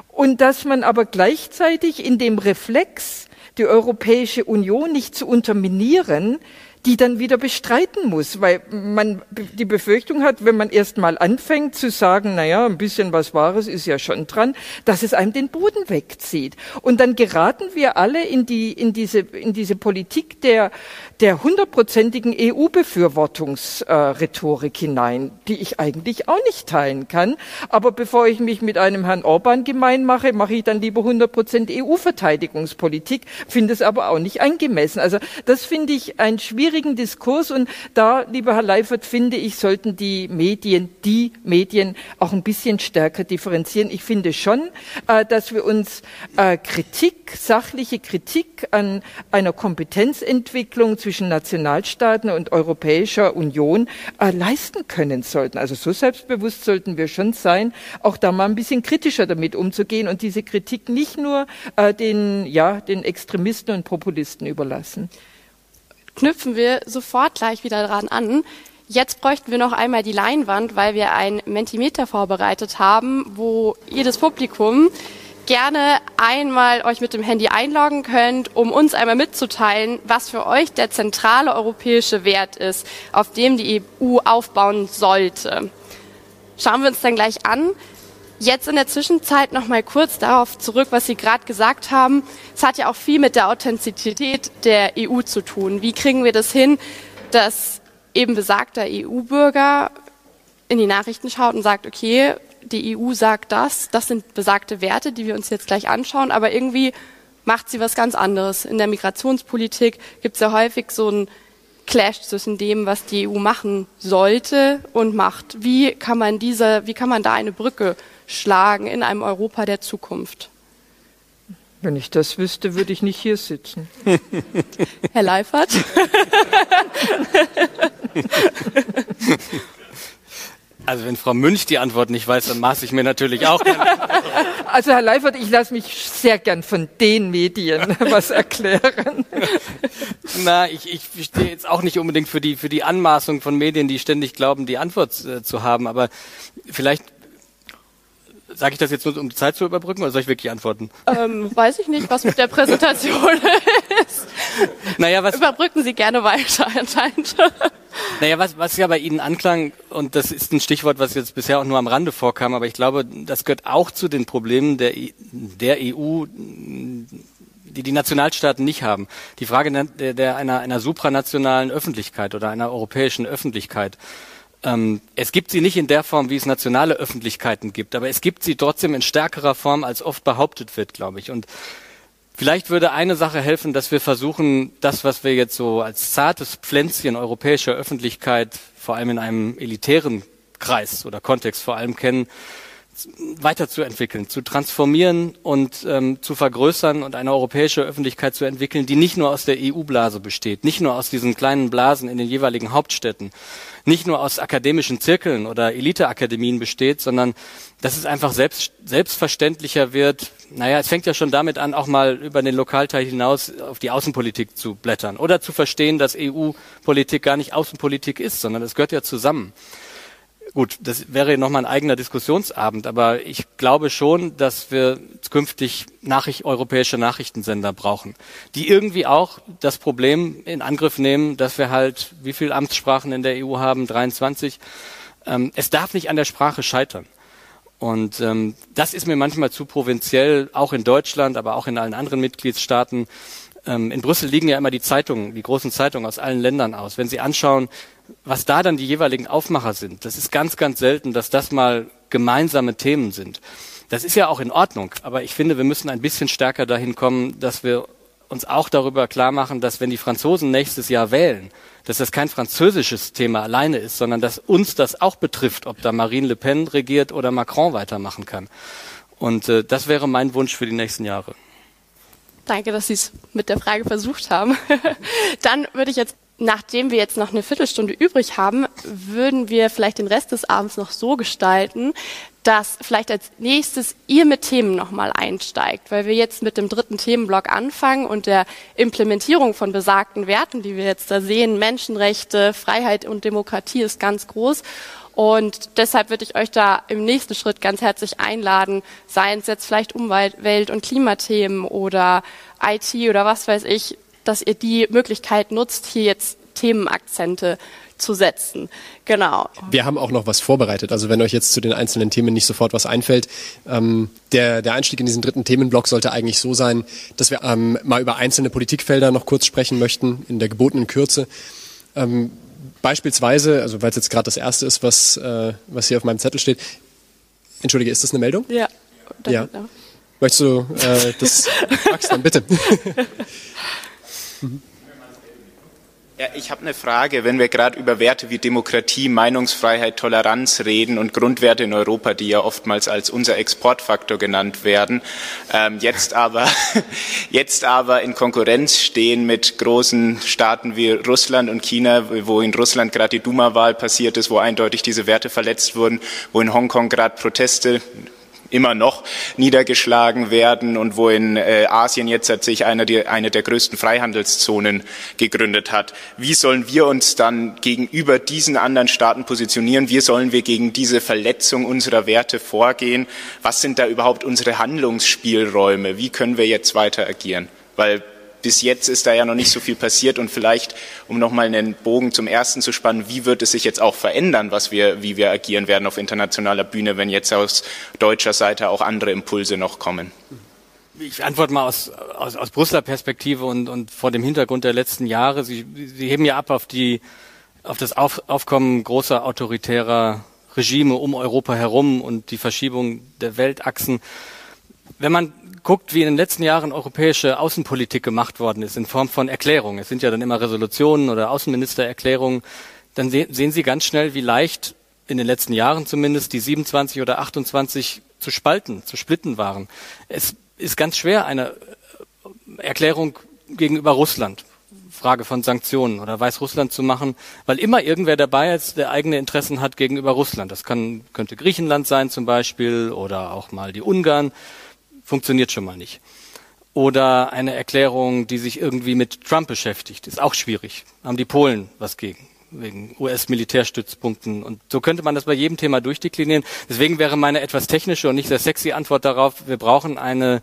Und dass man aber gleichzeitig in dem Reflex, die Europäische Union nicht zu unterminieren, die dann wieder bestreiten muss, weil man die Befürchtung hat, wenn man erst mal anfängt zu sagen, na ja, ein bisschen was Wahres ist ja schon dran, dass es einem den Boden wegzieht. Und dann geraten wir alle in die, in diese, in diese Politik der, der hundertprozentigen EU-Befürwortungsrhetorik hinein, die ich eigentlich auch nicht teilen kann. Aber bevor ich mich mit einem Herrn Orban gemein mache, mache ich dann lieber 100 Prozent EU-Verteidigungspolitik, finde es aber auch nicht angemessen. Also das finde ich ein schwierigen Diskurs und da, lieber Herr Leifert, finde ich, sollten die Medien, die Medien auch ein bisschen stärker differenzieren. Ich finde schon, äh, dass wir uns äh, Kritik, sachliche Kritik an einer Kompetenzentwicklung zwischen Nationalstaaten und Europäischer Union äh, leisten können sollten. Also so selbstbewusst sollten wir schon sein, auch da mal ein bisschen kritischer damit umzugehen und diese Kritik nicht nur den, ja, den Extremisten und Populisten überlassen. Knüpfen wir sofort gleich wieder dran an. Jetzt bräuchten wir noch einmal die Leinwand, weil wir ein Mentimeter vorbereitet haben, wo jedes Publikum gerne einmal euch mit dem Handy einloggen könnt, um uns einmal mitzuteilen, was für euch der zentrale europäische Wert ist, auf dem die EU aufbauen sollte. Schauen wir uns dann gleich an. Jetzt in der Zwischenzeit noch mal kurz darauf zurück, was Sie gerade gesagt haben. Es hat ja auch viel mit der Authentizität der EU zu tun. Wie kriegen wir das hin, dass eben besagter EU-Bürger in die Nachrichten schaut und sagt, okay, die EU sagt das, das sind besagte Werte, die wir uns jetzt gleich anschauen, aber irgendwie macht sie was ganz anderes. In der Migrationspolitik gibt es ja häufig so einen Clash zwischen dem, was die EU machen sollte und macht. Wie kann man diese, wie kann man da eine Brücke schlagen in einem Europa der Zukunft? Wenn ich das wüsste, würde ich nicht hier sitzen. (laughs) Herr Leifert? (laughs) Also wenn Frau Münch die Antwort nicht weiß, dann maße ich mir natürlich auch. (laughs) Also Herr Leifert, ich lasse mich sehr gern von den Medien was erklären. Na, ich, ich stehe jetzt auch nicht unbedingt für die, für die Anmaßung von Medien, die ständig glauben, die Antwort äh, zu haben, aber vielleicht Sage ich das jetzt nur, um die Zeit zu überbrücken, oder soll ich wirklich antworten? Ähm, weiß ich nicht, was mit der Präsentation (laughs) ist. Naja, was, Überbrücken Sie gerne weiter (laughs) anscheinend. Naja, was, was ja bei Ihnen anklang, und das ist ein Stichwort, was jetzt bisher auch nur am Rande vorkam, aber ich glaube, das gehört auch zu den Problemen der, der EU, die die Nationalstaaten nicht haben. Die Frage der, der einer, einer supranationalen Öffentlichkeit oder einer europäischen Öffentlichkeit. Ähm, es gibt sie nicht in der Form, wie es nationale Öffentlichkeiten gibt, aber es gibt sie trotzdem in stärkerer Form, als oft behauptet wird, glaube ich. Und vielleicht würde eine Sache helfen, dass wir versuchen, das, was wir jetzt so als zartes Pflänzchen europäischer Öffentlichkeit, vor allem in einem elitären Kreis oder Kontext vor allem kennen, weiterzuentwickeln, zu transformieren und ähm, zu vergrößern und eine europäische Öffentlichkeit zu entwickeln, die nicht nur aus der EU-Blase besteht, nicht nur aus diesen kleinen Blasen in den jeweiligen Hauptstädten, nicht nur aus akademischen Zirkeln oder Eliteakademien besteht, sondern dass es einfach selbst, selbstverständlicher wird. Naja, es fängt ja schon damit an, auch mal über den Lokalteil hinaus auf die Außenpolitik zu blättern oder zu verstehen, dass EU-Politik gar nicht Außenpolitik ist, sondern es gehört ja zusammen. Gut, das wäre nochmal ein eigener Diskussionsabend, aber ich glaube schon, dass wir künftig Nachricht, europäische Nachrichtensender brauchen, die irgendwie auch das Problem in Angriff nehmen, dass wir halt, wie viele Amtssprachen in der EU haben? 23. Ähm, es darf nicht an der Sprache scheitern. Und ähm, das ist mir manchmal zu provinziell, auch in Deutschland, aber auch in allen anderen Mitgliedstaaten. Ähm, in Brüssel liegen ja immer die Zeitungen, die großen Zeitungen aus allen Ländern aus. Wenn Sie anschauen, was da dann die jeweiligen Aufmacher sind, das ist ganz, ganz selten, dass das mal gemeinsame Themen sind. Das ist ja auch in Ordnung, aber ich finde, wir müssen ein bisschen stärker dahin kommen, dass wir uns auch darüber klar machen, dass wenn die Franzosen nächstes Jahr wählen, dass das kein französisches Thema alleine ist, sondern dass uns das auch betrifft, ob da Marine Le Pen regiert oder Macron weitermachen kann. Und äh, das wäre mein Wunsch für die nächsten Jahre. Danke, dass Sie es mit der Frage versucht haben. (laughs) Dann würde ich jetzt nachdem wir jetzt noch eine Viertelstunde übrig haben, würden wir vielleicht den Rest des Abends noch so gestalten, dass vielleicht als nächstes ihr mit Themen nochmal einsteigt, weil wir jetzt mit dem dritten Themenblock anfangen und der Implementierung von besagten Werten, die wir jetzt da sehen, Menschenrechte, Freiheit und Demokratie ist ganz groß. Und deshalb würde ich euch da im nächsten Schritt ganz herzlich einladen, seien es jetzt vielleicht Umwelt- und Klimathemen oder IT oder was weiß ich, dass ihr die Möglichkeit nutzt, hier jetzt Themenakzente zu setzen. Genau. Wir haben auch noch was vorbereitet. Also wenn euch jetzt zu den einzelnen Themen nicht sofort was einfällt, ähm, der, der Einstieg in diesen dritten Themenblock sollte eigentlich so sein, dass wir ähm, mal über einzelne Politikfelder noch kurz sprechen möchten, in der gebotenen Kürze. Ähm, beispielsweise, also weil es jetzt gerade das erste ist, was, äh, was hier auf meinem Zettel steht. Entschuldige, ist das eine Meldung? Ja. Ja. Möchtest du äh, das? (laughs) Max, dann bitte. (laughs) Ja, ich habe eine Frage, wenn wir gerade über Werte wie Demokratie, Meinungsfreiheit, Toleranz reden und Grundwerte in Europa, die ja oftmals als unser Exportfaktor genannt werden, ähm, jetzt, (laughs) aber, (laughs) jetzt aber in Konkurrenz stehen mit großen Staaten wie Russland und China, wo in Russland gerade die Duma-Wahl passiert ist, wo eindeutig diese Werte verletzt wurden, wo in Hongkong gerade Proteste immer noch niedergeschlagen werden und wo in äh, Asien jetzt hat sich eine, eine der größten Freihandelszonen gegründet hat. Wie sollen wir uns dann gegenüber diesen anderen Staaten positionieren? Wie sollen wir gegen diese Verletzung unserer Werte vorgehen? Was sind da überhaupt unsere Handlungsspielräume? Wie können wir jetzt weiter agieren? Weil bis jetzt ist da ja noch nicht so viel passiert und vielleicht, um nochmal einen Bogen zum ersten zu spannen, wie wird es sich jetzt auch verändern, was wir, wie wir agieren werden auf internationaler Bühne, wenn jetzt aus deutscher Seite auch andere Impulse noch kommen? Ich antworte mal aus, aus, aus Brüsseler Perspektive und, und vor dem Hintergrund der letzten Jahre. Sie, Sie heben ja ab auf die, auf das auf, Aufkommen großer autoritärer Regime um Europa herum und die Verschiebung der Weltachsen. Wenn man guckt, wie in den letzten Jahren europäische Außenpolitik gemacht worden ist, in Form von Erklärungen, es sind ja dann immer Resolutionen oder Außenministererklärungen, dann sehen Sie ganz schnell, wie leicht in den letzten Jahren zumindest die 27 oder 28 zu spalten, zu splitten waren. Es ist ganz schwer, eine Erklärung gegenüber Russland, Frage von Sanktionen oder Weißrussland zu machen, weil immer irgendwer dabei ist, der eigene Interessen hat gegenüber Russland. Das kann, könnte Griechenland sein zum Beispiel oder auch mal die Ungarn funktioniert schon mal nicht. Oder eine Erklärung, die sich irgendwie mit Trump beschäftigt, ist auch schwierig. Haben die Polen was gegen wegen US-Militärstützpunkten. Und so könnte man das bei jedem Thema durchdeklinieren. Deswegen wäre meine etwas technische und nicht sehr sexy Antwort darauf, wir brauchen eine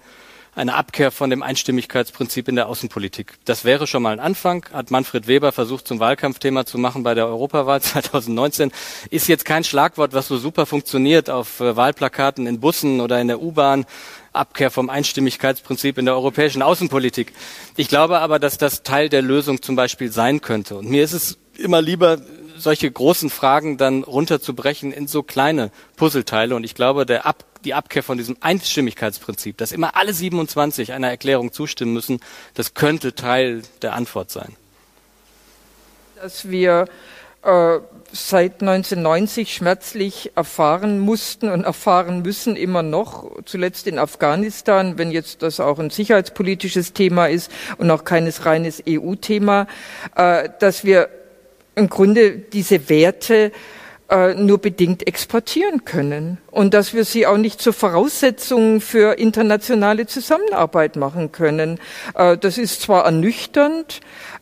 eine Abkehr von dem Einstimmigkeitsprinzip in der Außenpolitik. Das wäre schon mal ein Anfang, hat Manfred Weber versucht zum Wahlkampfthema zu machen bei der Europawahl (laughs) 2019. Ist jetzt kein Schlagwort, was so super funktioniert auf äh, Wahlplakaten in Bussen oder in der U-Bahn. Abkehr vom Einstimmigkeitsprinzip in der europäischen Außenpolitik. Ich glaube aber, dass das Teil der Lösung zum Beispiel sein könnte. Und mir ist es immer lieber, solche großen Fragen dann runterzubrechen in so kleine Puzzleteile. Und ich glaube, der Ab die Abkehr von diesem Einstimmigkeitsprinzip, dass immer alle 27 einer Erklärung zustimmen müssen, das könnte Teil der Antwort sein. Dass wir äh, seit 1990 schmerzlich erfahren mussten und erfahren müssen, immer noch, zuletzt in Afghanistan, wenn jetzt das auch ein sicherheitspolitisches Thema ist und auch keines reines EU-Thema, äh, dass wir im Grunde diese Werte äh, nur bedingt exportieren können und dass wir sie auch nicht zur Voraussetzung für internationale Zusammenarbeit machen können. Äh, das ist zwar ernüchternd,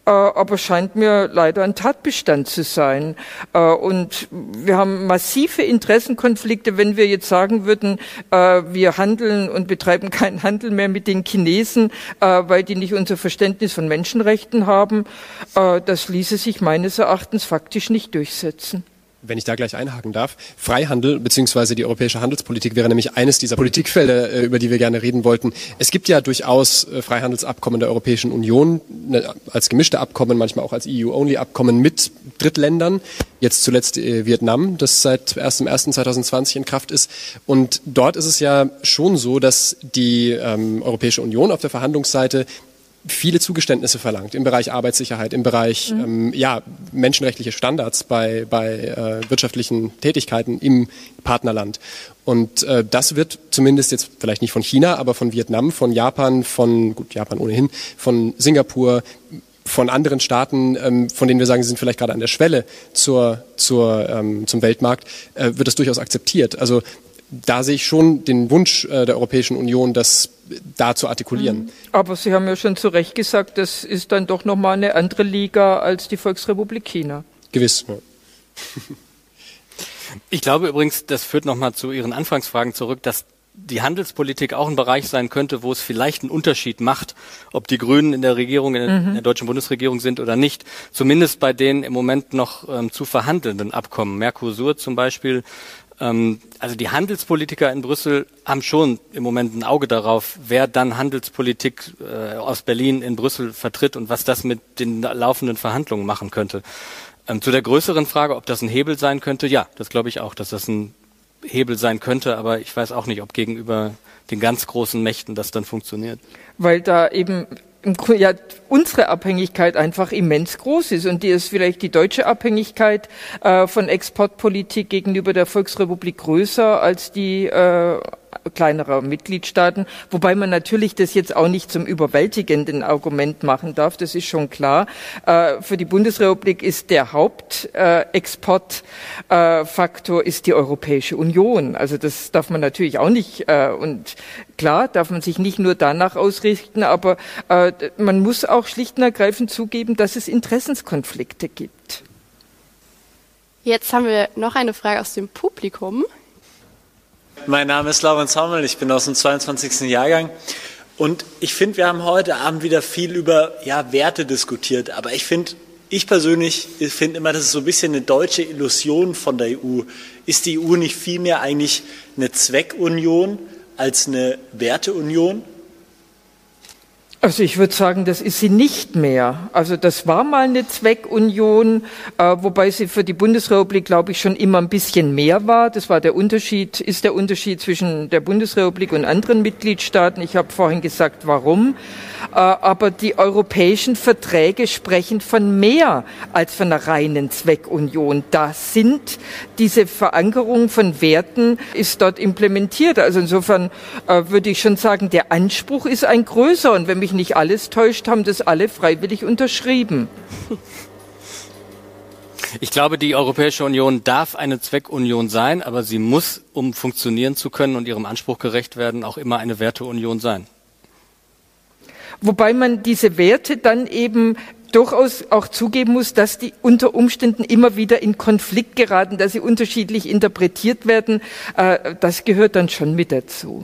aber scheint mir leider ein Tatbestand zu sein. Äh, und wir haben massive Interessenkonflikte, wenn wir jetzt sagen würden, äh, wir handeln und betreiben (laughs) keinen Handel mehr mit den Chinesen, weil die nicht unser Verständnis von Menschenrechten haben. Das ließe sich meines Erachtens faktisch nicht durchsetzen wenn ich da gleich einhaken darf, Freihandel bzw. die europäische Handelspolitik wäre nämlich eines dieser Politikfelder, äh, über die wir gerne reden wollten. Es gibt ja durchaus äh, Freihandelsabkommen der Europäischen Union ne, als gemischte Abkommen, manchmal auch als EU-Only-Abkommen mit Drittländern. Jetzt zuletzt äh, Vietnam, das seit 1.1.2020 in Kraft ist. Und dort ist es ja schon so, dass die ähm, Europäische Union auf der Verhandlungsseite viele Zugeständnisse verlangt im Bereich Arbeitssicherheit, im Bereich mhm. ähm, ja, menschenrechtliche Standards bei, bei äh, wirtschaftlichen Tätigkeiten im Partnerland. Und äh, das wird zumindest jetzt vielleicht nicht von China, aber von Vietnam, von Japan, von gut Japan ohnehin, von Singapur, von anderen Staaten, ähm, von denen wir sagen, sie sind vielleicht gerade an der Schwelle zur, zur, ähm, zum Weltmarkt, äh, wird das durchaus akzeptiert. Also da sehe ich schon den Wunsch äh, der Europäischen Union, das da zu artikulieren. Mhm. Aber Sie haben ja schon zu Recht gesagt, das ist dann doch nochmal eine andere Liga als die Volksrepublik China. Gewiss. Ja. Ich glaube übrigens, das führt nochmal zu Ihren Anfangsfragen zurück, dass die Handelspolitik auch ein Bereich sein könnte, wo es vielleicht einen Unterschied macht, ob die Grünen in der Regierung, in der, mhm. in der deutschen Bundesregierung sind oder nicht. Zumindest bei den im Moment noch ähm, zu verhandelnden Abkommen. Mercosur zum Beispiel also die Handelspolitiker in Brüssel haben schon im Moment ein Auge darauf, wer dann Handelspolitik äh, aus Berlin in Brüssel vertritt und was das mit den laufenden Verhandlungen machen könnte. Ähm, zu der größeren Frage, ob das ein Hebel sein könnte, ja, das glaube ich auch, dass das ein Hebel sein könnte, aber ich weiß auch nicht, ob gegenüber den ganz großen Mächten das dann funktioniert. Weil da eben ja, unsere Abhängigkeit einfach immens groß ist und die ist vielleicht die deutsche Abhängigkeit äh, von Exportpolitik gegenüber der Volksrepublik größer als die äh, kleinerer Mitgliedstaaten, wobei man natürlich das jetzt auch nicht zum überwältigenden Argument machen darf, das ist schon klar. Äh, für die Bundesrepublik ist der Hauptexportfaktor äh, ist die Europäische Union. Also das darf man natürlich auch nicht äh, und klar darf man sich nicht nur danach ausrichten, aber man muss auch schlicht und ergreifend zugeben, dass es Interessenskonflikte gibt. Jetzt haben wir noch eine Frage aus dem Publikum. Mein Name ist Laurenz Hammel, ich bin aus dem 22. Jahrgang. Und ich finde, wir haben heute Abend wieder viel über ja, Werte diskutiert. Aber ich finde, ich persönlich finde immer, das ist so ein bisschen eine deutsche Illusion von der EU. Ist die EU nicht vielmehr eigentlich eine Zweckunion als eine Werteunion? Also ich würde sagen, das ist sie nicht mehr. Also das war mal eine Zweckunion, äh, wobei sie für die Bundesrepublik, glaube ich, schon immer ein bisschen mehr war. Das war der Unterschied, ist der Unterschied zwischen der Bundesrepublik und anderen Mitgliedstaaten. Ich habe vorhin gesagt, warum. Äh, aber die europäischen Verträge sprechen von mehr als von einer reinen Zweckunion. Da sind diese Verankerung von Werten ist dort implementiert. Also insofern äh, würde ich schon sagen, der Anspruch ist ein größer. Und wenn mich nicht alles täuscht, haben das alle freiwillig unterschrieben. (laughs) Ich glaube, die Europäische Union darf eine Zweckunion sein, aber sie muss, um funktionieren zu können und ihrem Anspruch gerecht werden, auch immer eine Werteunion sein. Wobei man diese Werte dann eben durchaus auch zugeben muss, dass die unter Umständen immer wieder in Konflikt geraten, dass sie unterschiedlich interpretiert werden. Äh, das gehört dann schon mit dazu.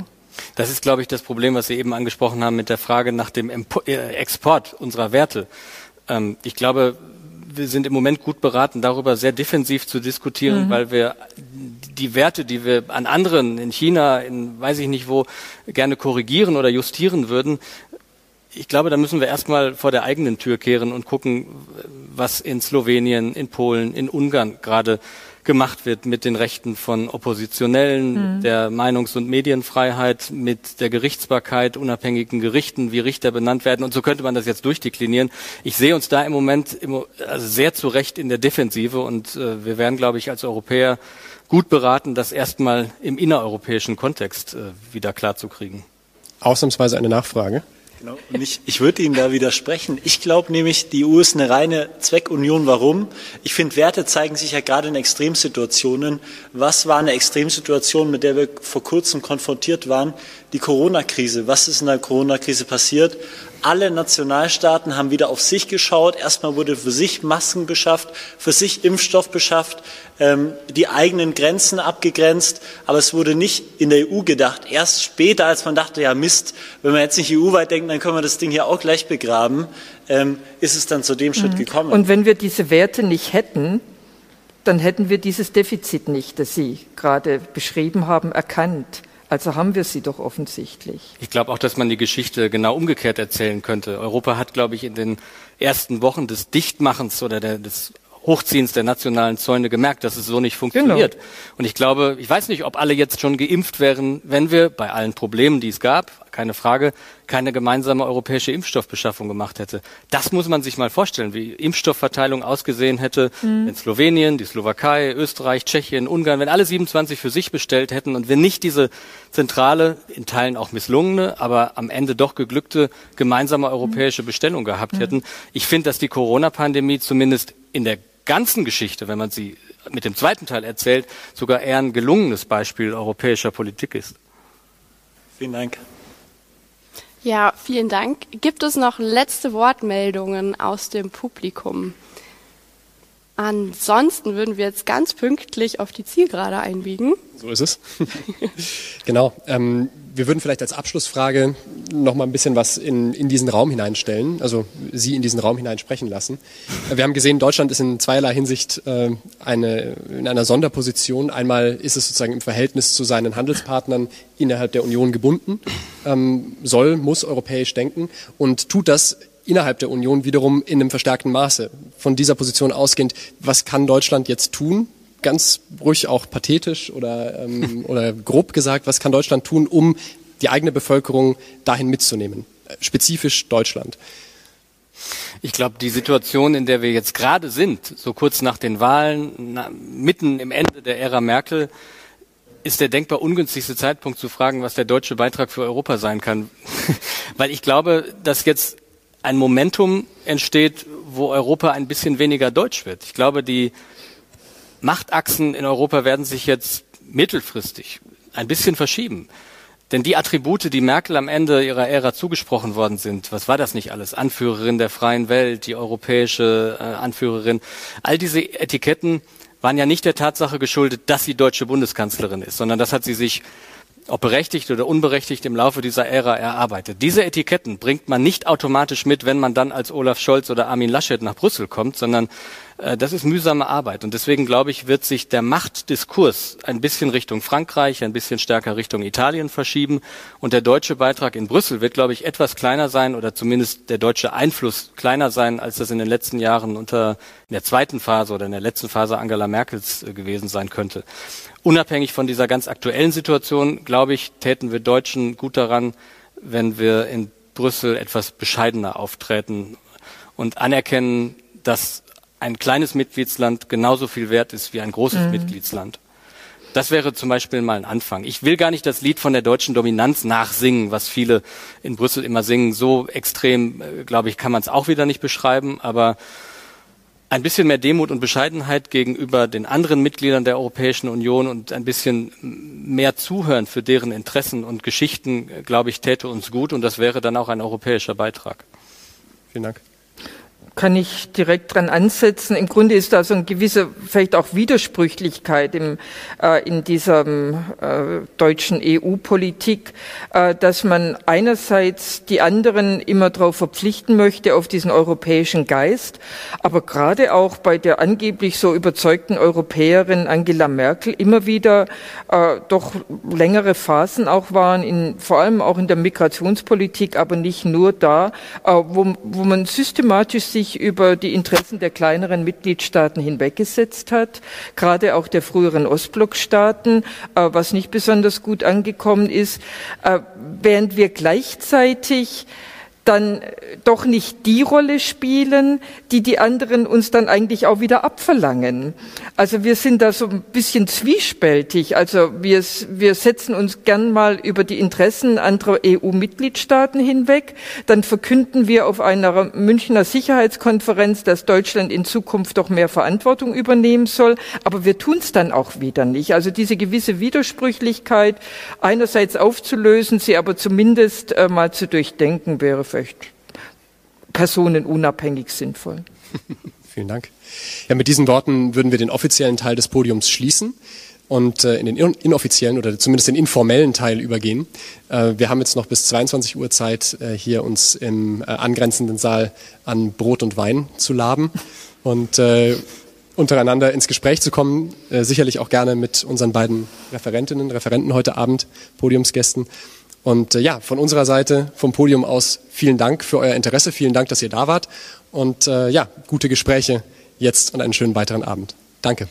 Das ist, glaube ich, das Problem, was Sie eben angesprochen haben mit der Frage nach dem äh, Export unserer Werte. Ähm, ich glaube, wir sind im Moment gut beraten, darüber sehr defensiv zu diskutieren, mhm. weil wir die Werte, die wir an anderen in China, in weiß ich nicht wo, gerne korrigieren oder justieren würden, ich glaube, da müssen wir erstmal vor der eigenen Tür kehren und gucken, was in Slowenien, in Polen, in Ungarn gerade gemacht wird mit den Rechten von Oppositionellen, mhm. der Meinungs- und Medienfreiheit, mit der Gerichtsbarkeit, unabhängigen Gerichten, wie Richter benannt werden. Und so könnte man das jetzt durchdeklinieren. Ich sehe uns da im Moment also sehr zu Recht in der Defensive und äh, wir werden, glaube ich, als Europäer gut beraten, das erstmal im innereuropäischen Kontext äh, wieder klarzukriegen. Ausnahmsweise eine Nachfrage. Genau. Und ich, ich würde Ihnen da widersprechen. Ich glaube nämlich, die EU ist eine reine Zweckunion. Warum? Ich finde, Werte zeigen sich ja gerade in Extremsituationen. Was war eine Extremsituation, mit der wir vor kurzem konfrontiert waren? Die Corona-Krise. Was ist in der Corona-Krise passiert? Alle Nationalstaaten haben wieder auf sich geschaut. Erstmal wurde für sich Masken beschafft, für sich Impfstoff beschafft, ähm, die eigenen Grenzen abgegrenzt. Aber es wurde nicht in der EU gedacht. Erst später, als man dachte, ja Mist, wenn wir jetzt nicht EU-weit denken, dann können wir das Ding hier auch gleich begraben, ähm, ist es dann zu dem Schritt mhm. gekommen. Und wenn wir diese Werte nicht hätten, dann hätten wir dieses Defizit nicht, das Sie gerade beschrieben haben, erkannt. Also haben wir sie doch offensichtlich. Ich glaube auch, dass man die Geschichte genau umgekehrt erzählen könnte. Europa hat, glaube ich, in den ersten Wochen des Dichtmachens oder der, des Hochziehens der nationalen Zäune gemerkt, dass es so nicht funktioniert. Genau. Und ich glaube, ich weiß nicht, ob alle jetzt schon geimpft wären, wenn wir bei allen Problemen, die es gab, keine Frage, keine gemeinsame europäische Impfstoffbeschaffung gemacht hätte. Das muss man sich mal vorstellen, wie Impfstoffverteilung ausgesehen hätte, mhm. wenn Slowenien, die Slowakei, Österreich, Tschechien, Ungarn, wenn alle 27 für sich bestellt hätten und wir nicht diese zentrale, in Teilen auch misslungene, aber am Ende doch geglückte gemeinsame europäische Bestellung gehabt mhm. hätten. Ich finde, dass die Corona-Pandemie zumindest in der ganzen Geschichte, wenn man sie mit dem zweiten Teil erzählt, sogar eher ein gelungenes Beispiel europäischer Politik ist. Vielen Dank. Ja, vielen Dank. Gibt es noch letzte Wortmeldungen aus dem Publikum? Ansonsten würden wir jetzt ganz pünktlich auf die Zielgerade einbiegen. So ist es. (laughs) genau. Ähm, wir würden vielleicht als Abschlussfrage noch mal ein bisschen was in, in diesen Raum hineinstellen, also Sie in diesen Raum hineinsprechen lassen. Wir haben gesehen, Deutschland ist in zweierlei Hinsicht äh, eine, in einer Sonderposition. Einmal ist es sozusagen im Verhältnis zu seinen Handelspartnern innerhalb der Union gebunden, ähm, soll, muss europäisch denken und tut das innerhalb der Union wiederum in einem verstärkten Maße. Von dieser Position ausgehend, was kann Deutschland jetzt tun, ganz ruhig auch pathetisch oder, ähm, (laughs) oder grob gesagt, was kann Deutschland tun, um die eigene Bevölkerung dahin mitzunehmen? Spezifisch Deutschland. Ich glaube, die Situation, in der wir jetzt gerade sind, so kurz nach den Wahlen, na, mitten im Ende der Ära Merkel, ist der denkbar ungünstigste Zeitpunkt zu fragen, was der deutsche Beitrag für Europa sein kann. (laughs) Weil ich glaube, dass jetzt ein Momentum entsteht, wo Europa ein bisschen weniger deutsch wird. Ich glaube, die Machtachsen in Europa werden sich jetzt mittelfristig ein bisschen verschieben. Denn die Attribute, die Merkel am Ende ihrer Ära zugesprochen worden sind, was war das nicht alles? Anführerin der freien Welt, die europäische äh, Anführerin, all diese Etiketten waren ja nicht der Tatsache geschuldet, dass sie deutsche Bundeskanzlerin ist, sondern das hat sie sich ob berechtigt oder unberechtigt im Laufe dieser Ära erarbeitet. Diese Etiketten bringt man nicht automatisch mit, wenn man dann als Olaf Scholz oder Armin Laschet nach Brüssel kommt, sondern das ist mühsame Arbeit. Und deswegen glaube ich, wird sich der Machtdiskurs ein bisschen Richtung Frankreich, ein bisschen stärker Richtung Italien verschieben. Und der deutsche Beitrag in Brüssel wird, glaube ich, etwas kleiner sein oder zumindest der deutsche Einfluss kleiner sein, als das in den letzten Jahren unter in der zweiten Phase oder in der letzten Phase Angela Merkels äh, gewesen sein könnte. Unabhängig von dieser ganz aktuellen Situation, glaube ich, täten wir Deutschen gut daran, wenn wir in Brüssel etwas bescheidener auftreten und anerkennen, dass ein kleines Mitgliedsland genauso viel wert ist wie ein großes mhm. Mitgliedsland. Das wäre zum Beispiel mal ein Anfang. Ich will gar nicht das Lied von der deutschen Dominanz nachsingen, was viele in Brüssel immer singen. So extrem, äh, glaube ich, kann man es auch wieder nicht beschreiben. Aber ein bisschen mehr Demut und Bescheidenheit gegenüber den anderen Mitgliedern der Europäischen Union und ein bisschen mehr Zuhören für deren Interessen und Geschichten, äh, glaube ich, täte uns gut. Und das wäre dann auch ein europäischer Beitrag. Vielen Dank. Kann ich direkt dran ansetzen. Im Grunde ist da so eine gewisse, vielleicht auch Widersprüchlichkeit im, äh, in dieser äh, deutschen EU-Politik, äh, dass man einerseits die anderen immer darauf verpflichten möchte, auf diesen europäischen Geist, aber gerade auch bei der angeblich so überzeugten Europäerin Angela Merkel immer wieder äh, doch längere Phasen auch waren, in, vor allem auch in der Migrationspolitik, aber nicht nur da, äh, wo, wo man systematisch sich sich über die Interessen der kleineren Mitgliedstaaten hinweggesetzt hat, gerade auch der früheren Ostblockstaaten, äh, was nicht besonders gut angekommen ist, äh, während wir gleichzeitig dann doch nicht die Rolle spielen, die die anderen uns dann eigentlich auch wieder abverlangen. Also wir sind da so ein bisschen zwiespältig. Also wir, wir setzen uns gern mal über die Interessen anderer EU-Mitgliedstaaten hinweg. Dann verkünden wir auf einer Münchner Sicherheitskonferenz, dass Deutschland in Zukunft doch mehr Verantwortung übernehmen soll. Aber wir tun es dann auch wieder nicht. Also diese gewisse Widersprüchlichkeit einerseits aufzulösen, sie aber zumindest äh, mal zu durchdenken wäre vielleicht personenunabhängig sinnvoll. (laughs) Vielen Dank. Ja, mit diesen Worten würden wir den offiziellen Teil des Podiums schließen und äh, in den inoffiziellen oder zumindest den informellen Teil übergehen. Äh, wir haben jetzt noch bis 22 Uhr Zeit, äh, hier uns im äh, angrenzenden Saal an Brot und Wein zu laben (laughs) und äh, untereinander ins Gespräch zu kommen. Äh, sicherlich auch gerne mit unseren beiden Referentinnen, Referenten heute Abend, Podiumsgästen. Und äh, ja, von unserer Seite, vom Podium aus, vielen Dank für euer Interesse, vielen Dank, dass ihr da wart. Und äh, ja, gute Gespräche jetzt und einen schönen weiteren Abend. Danke.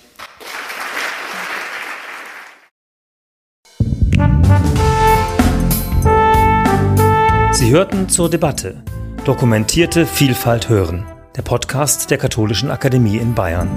Sie hörten zur Debatte Dokumentierte Vielfalt hören, der Podcast der Katholischen Akademie in Bayern.